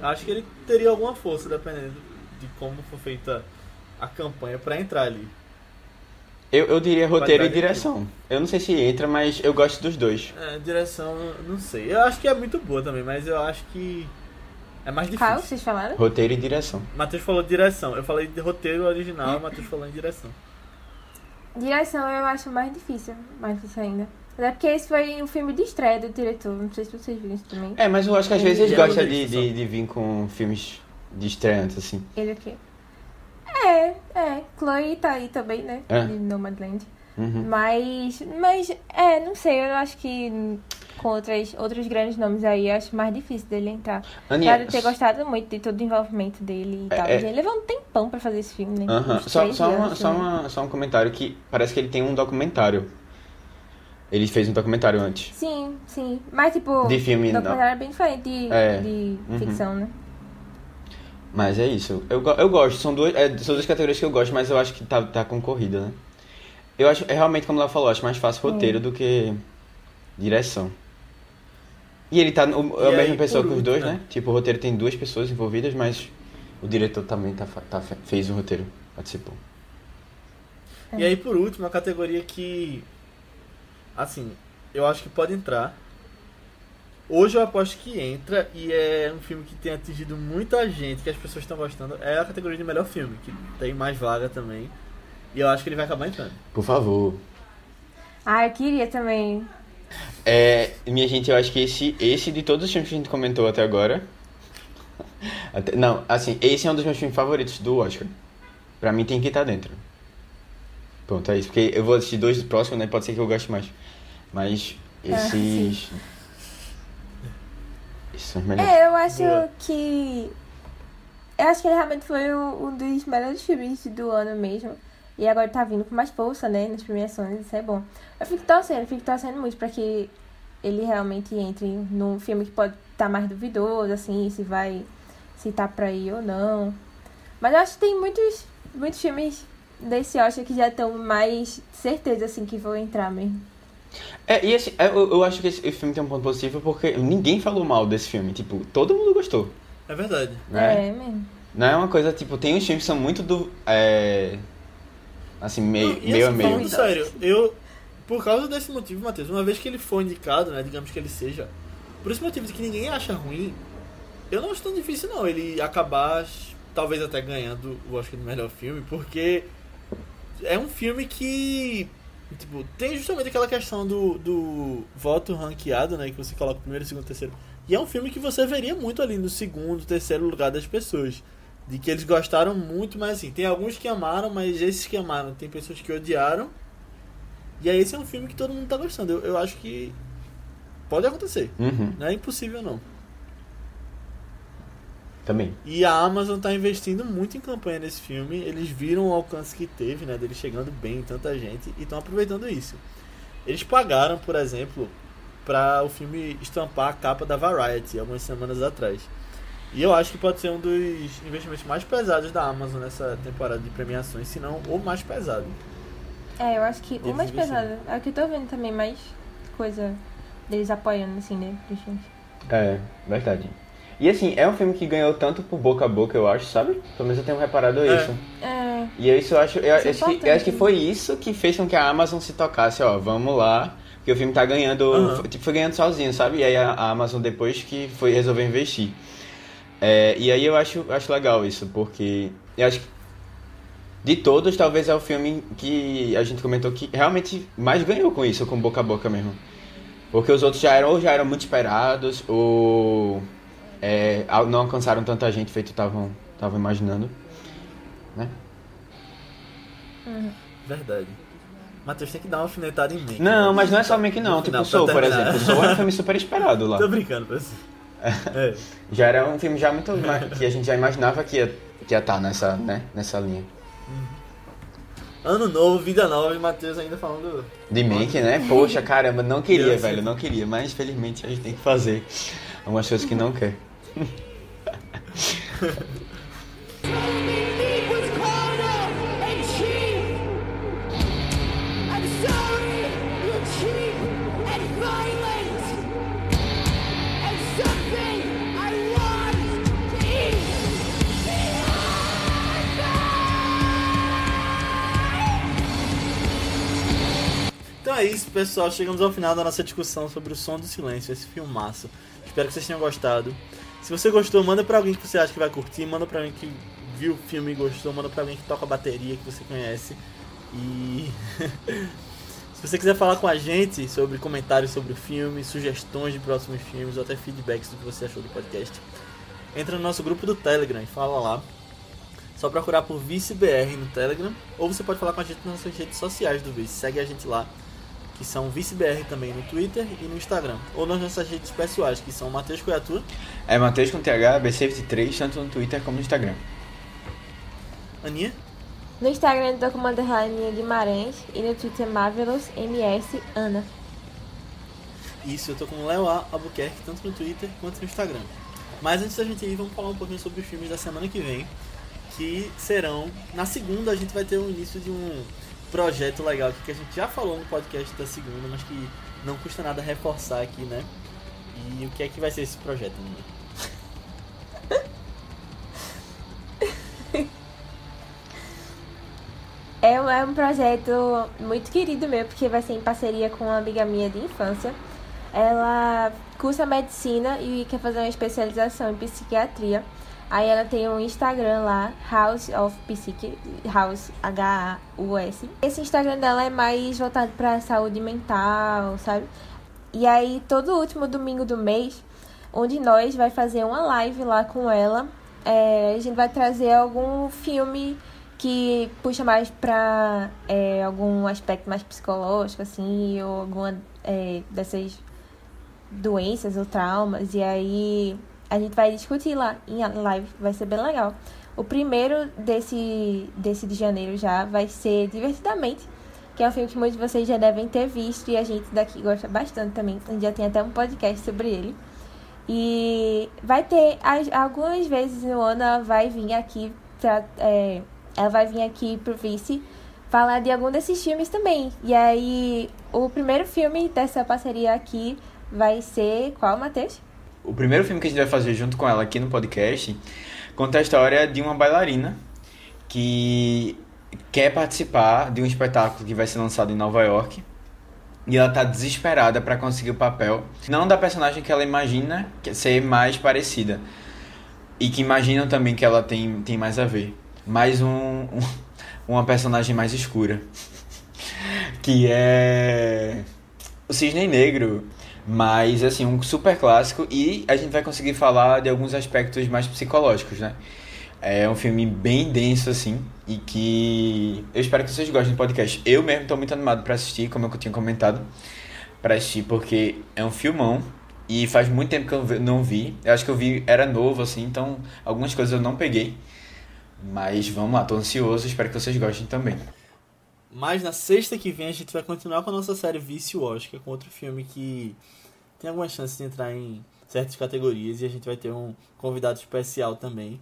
Acho que ele teria alguma força, dependendo de como for feita a campanha pra entrar ali. Eu, eu diria roteiro e direção. Eu não sei se entra, mas eu gosto dos dois. É, direção, não sei. Eu acho que é muito boa também, mas eu acho que é mais Qual difícil. vocês falaram? Roteiro e direção. Matheus falou direção, eu falei de roteiro original, o Matheus falou em direção. Direção eu acho mais difícil. Mais difícil ainda. Até porque esse foi um filme de estreia do diretor. Não sei se vocês viram isso também. É, mas eu acho que às vezes eles é gostam de, de, de vir com filmes de estreantes, assim. Ele aqui. É, é. Chloe tá aí também, né? É. De Nomadland. Uhum. Mas, mas, é, não sei. Eu acho que com outras, outros grandes nomes aí, eu acho mais difícil dele entrar. Aninha, de ter gostado muito de todo o envolvimento dele e tal. é- Ele levou um tempão pra fazer esse filme, né? Uns Só, só, uma, só, né? uma, só um comentário que parece que ele tem um documentário. Ele fez um documentário antes. Sim, sim. Mas, tipo, De filme, o não. documentário é bem diferente de, É. de Uhum. ficção, né? Mas é isso. Eu, eu gosto. São duas, é, são duas categorias que eu gosto, mas eu acho que tá, tá concorrida, né? Eu acho, é realmente, como ela falou, acho mais fácil roteiro do que direção. E ele tá. no- É a mesma pessoa que os dois, né? né? Tipo, o roteiro tem duas pessoas envolvidas, mas o diretor também tá, tá, fe- fez o roteiro, participou. E aí, por último, a categoria que. Assim, eu acho que pode entrar. Hoje eu aposto que entra e é um filme que tem atingido muita gente, que as pessoas estão gostando. É a categoria de melhor filme, que tem mais vaga também. E eu acho que ele vai acabar entrando. Por favor. Ah, eu queria também. É, minha gente, eu acho que esse, esse de todos os filmes que a gente comentou até agora. até- não, assim, esse é um dos meus filmes favoritos do Oscar. Pra mim tem que estar dentro. Pronto, é isso. Porque eu vou assistir dois do próximo, né? Pode ser que eu goste mais. Mas esses. esses são os melhores. É, eu acho que. Eu acho que ele realmente foi um, um dos melhores filmes do ano mesmo. E agora tá vindo com mais força, né? Nas premiações, isso é bom. Eu fico torcendo, fico torcendo muito pra que ele realmente entre num filme que pode estar mais duvidoso, assim, se vai. se tá pra ir ou não. Mas eu acho que tem muitos, muitos filmes desse Oscar que já estão mais certeza, assim, que vão entrar mesmo. É, e esse, é, eu, eu acho que esse, filme tem um ponto positivo porque ninguém falou mal desse filme. Tipo, todo mundo gostou. É verdade. Né? É mesmo. Não é uma coisa, tipo, tem uns filmes que são muito do. É, assim, meio, Não, e meio a assim, meio. Falando sério, eu. Por causa desse motivo, Matheus, uma vez que ele for indicado, né? Digamos que ele seja. Por esse motivo de que ninguém acha ruim, eu não acho tão difícil não ele acabar, talvez até ganhando o Oscar de melhor filme, porque é um filme que tipo, tem justamente aquela questão do, do voto ranqueado, né? Que você coloca primeiro, segundo, terceiro. E é um filme que você veria muito ali no segundo, terceiro lugar das pessoas. De que eles gostaram muito, mas assim, tem alguns que amaram, mas esses que amaram, tem pessoas que odiaram. E aí esse é um filme que todo mundo tá gostando. Eu, eu acho que pode acontecer. Uhum. Não é impossível não. Também. E a Amazon tá investindo muito em campanha nesse filme. Eles viram o alcance que teve, né? Dele chegando bem em tanta gente e estão aproveitando isso. Eles pagaram, por exemplo, para o filme estampar a capa da Variety algumas semanas atrás. E eu acho que pode ser um dos investimentos mais pesados da Amazon nessa temporada de premiações, se não o mais pesado. É, eu acho que o mais pesado. É o que eu tô vendo também, mais coisa deles apoiando, assim, né? Filmes. É, verdade. E assim, é um filme que ganhou tanto por boca a boca, eu acho, sabe? Pelo menos eu tenho reparado É. isso. É, E isso eu acho, eu, é acho que, eu acho que foi isso que fez com que a Amazon se tocasse, ó, vamos lá, porque o filme tá ganhando, foi- tipo, foi ganhando sozinho, sabe? E aí a, a Amazon depois que foi resolver investir. É, e aí eu acho, acho legal isso, porque eu acho que de todos, talvez é o filme que a gente comentou que realmente mais ganhou com isso, com boca a boca mesmo. Porque os outros já eram, ou já eram muito esperados, ou é, não alcançaram tanta gente feito estavam estavam imaginando. Né? Verdade. Matheus tem que dar uma alfinetada em mim. Não, mas não é só Make não, No tipo final, Soul, por exemplo. Soul é um filme super esperado lá. Tô brincando, parece. É. Já era um filme já muito que a gente já imaginava que ia que ia estar nessa, né, nessa linha. Ano novo, vida nova e Matheus ainda falando. De Make, né? Poxa, caramba, não queria, Yes. velho, não queria, mas felizmente a gente tem que fazer algumas coisas que não quer. Então é isso, pessoal. Chegamos ao final da nossa discussão sobre o Som do Silêncio, esse filmaço. Espero que vocês tenham gostado. Se você gostou, manda pra alguém que você acha que vai curtir, manda pra alguém que viu o filme e gostou, manda pra alguém que toca bateria que você conhece. E se você quiser falar com a gente sobre comentários sobre o filme, sugestões de próximos filmes ou até feedbacks do que você achou do podcast, entra no nosso grupo do Telegram e fala lá. Só procurar por ViceBR no Telegram. Ou você pode falar com a gente nas nossas redes sociais do Vice. Segue a gente lá, que são ViceBR também no Twitter e no Instagram. Ou nas nossas redes pessoais, que são Matheus Coiatu, É Matheus com TH, B73, tanto no Twitter como no Instagram. Aninha. No Instagram eu tô como underline Guimarães e no Twitter Marvelous MS Ana. Isso, eu tô com o Léo A. Albuquerque, tanto no Twitter quanto no Instagram. Mas antes da gente ir, vamos falar um pouquinho sobre os filmes da semana que vem. Que serão. Na segunda a gente vai ter o início de um projeto legal aqui que a gente já falou no podcast da segunda, mas que não custa nada reforçar aqui, né? E o que é que vai ser esse projeto, Aninha? É um, é um projeto muito querido meu, porque vai ser em parceria com uma amiga minha de infância. Ela cursa medicina e quer fazer uma especialização em psiquiatria. Aí ela tem um Instagram lá, House of Psique, House H-A-U-S. Esse Instagram dela é mais voltado pra saúde mental, sabe? E aí todo último domingo do mês, um de nós vai fazer uma live lá com ela. É, a gente vai trazer algum filme que puxa mais pra é, algum aspecto mais psicológico, assim, ou alguma é, dessas doenças ou traumas. E aí a gente vai discutir lá em live, vai ser bem legal. O primeiro desse, desse de janeiro já vai ser Divertidamente, que é um filme que muitos de vocês já devem ter visto e a gente daqui gosta bastante também. A gente já tem até um podcast sobre ele. E vai ter as- algumas vezes no ano ela vai vir aqui pra, é, ela vai vir aqui pro Vice falar de algum desses filmes também. E aí o primeiro filme dessa parceria aqui vai ser qual, Matheus? O primeiro filme que a gente vai fazer junto com ela aqui no podcast conta a história de uma bailarina que quer participar de um espetáculo que vai ser lançado em Nova York. E ela tá desesperada para conseguir o papel, não da personagem que ela imagina ser mais parecida. E que imaginam também que ela tem, tem mais a ver. Mais um, um- uma personagem mais escura. que é o Cisne Negro, mas assim, um super clássico e a gente vai conseguir falar de alguns aspectos mais psicológicos, né? É um filme bem denso, assim, e que eu espero que vocês gostem do podcast. Eu mesmo tô muito animado para assistir, como eu tinha comentado, para assistir, porque é um filmão e faz muito tempo que eu não vi. Eu acho que eu vi, era novo, assim, então algumas coisas eu não peguei. Mas vamos lá, tô ansioso, espero que vocês gostem também. Mas na sexta que vem a gente vai continuar com a nossa série Vício Oscar, com outro filme que tem alguma chance de entrar em certas categorias e a gente vai ter um convidado especial também.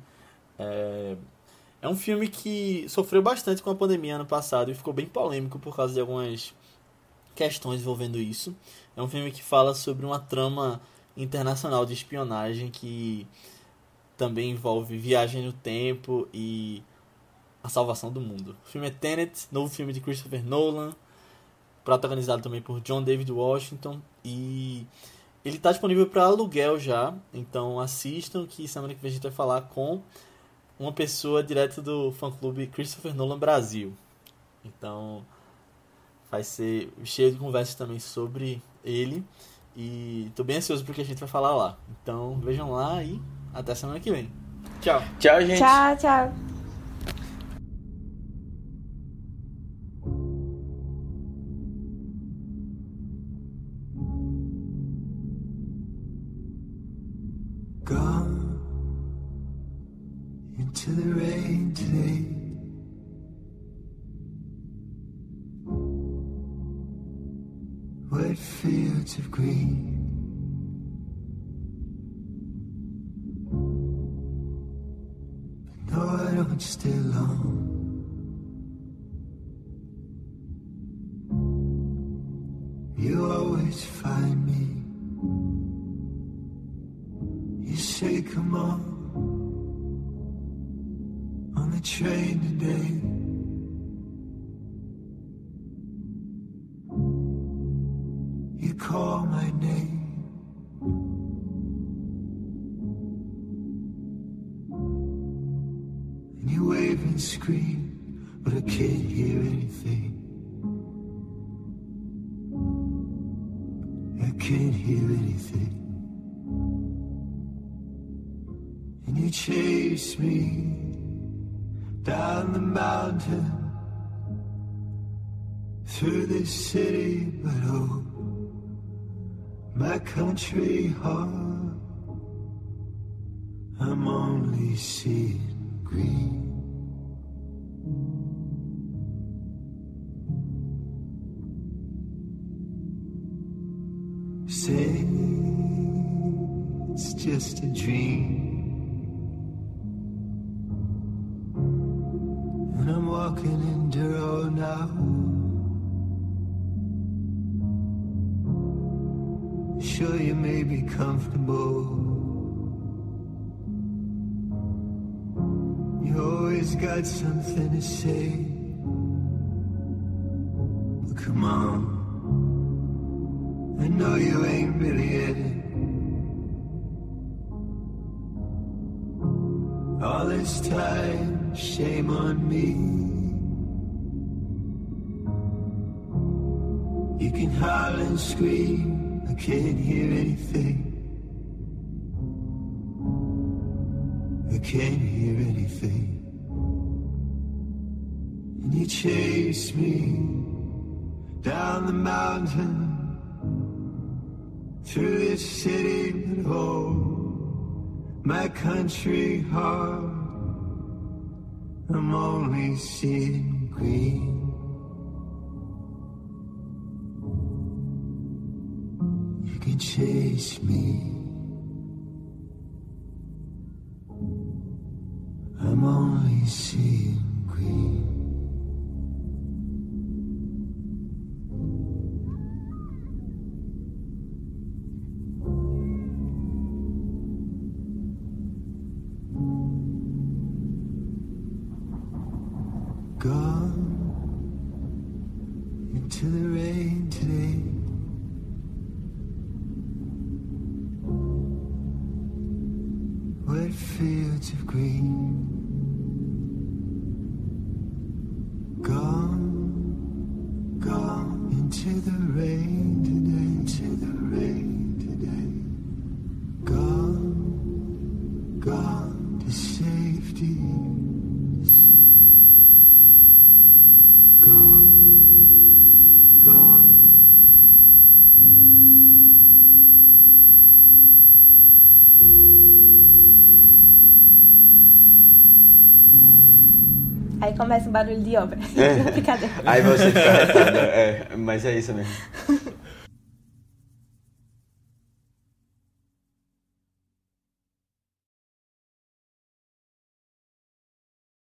É, é um filme que sofreu bastante com a pandemia ano passado e ficou bem polêmico por causa de algumas questões envolvendo isso. É um filme que fala sobre uma trama internacional de espionagem que também envolve viagem no tempo e a salvação do mundo. O filme é Tenet, novo filme de Christopher Nolan, protagonizado também por John David Washington e ele está disponível para aluguel já, então assistam que semana que vem a gente vai falar com uma pessoa direto do fã-clube Christopher Nolan Brasil. Então, vai ser cheio de conversas também sobre ele. E tô bem ansioso porque a gente vai falar lá. Então, vejam lá e até semana que vem. Tchau. Tchau, gente. Tchau, tchau. My country heart, I'm only seeing green. Say it's just a dream. And I'm walking in Duro now. Be comfortable. You always got something to say. But come on. I know you ain't really it. All this time, shame on me. Can't hear anything. I can't hear anything. And you chase me down the mountain through this city, but oh, my country heart, I'm only seeing green. You chase me. I'm only seeing começa o barulho de obra. É. Aí você fica é, mas é isso mesmo.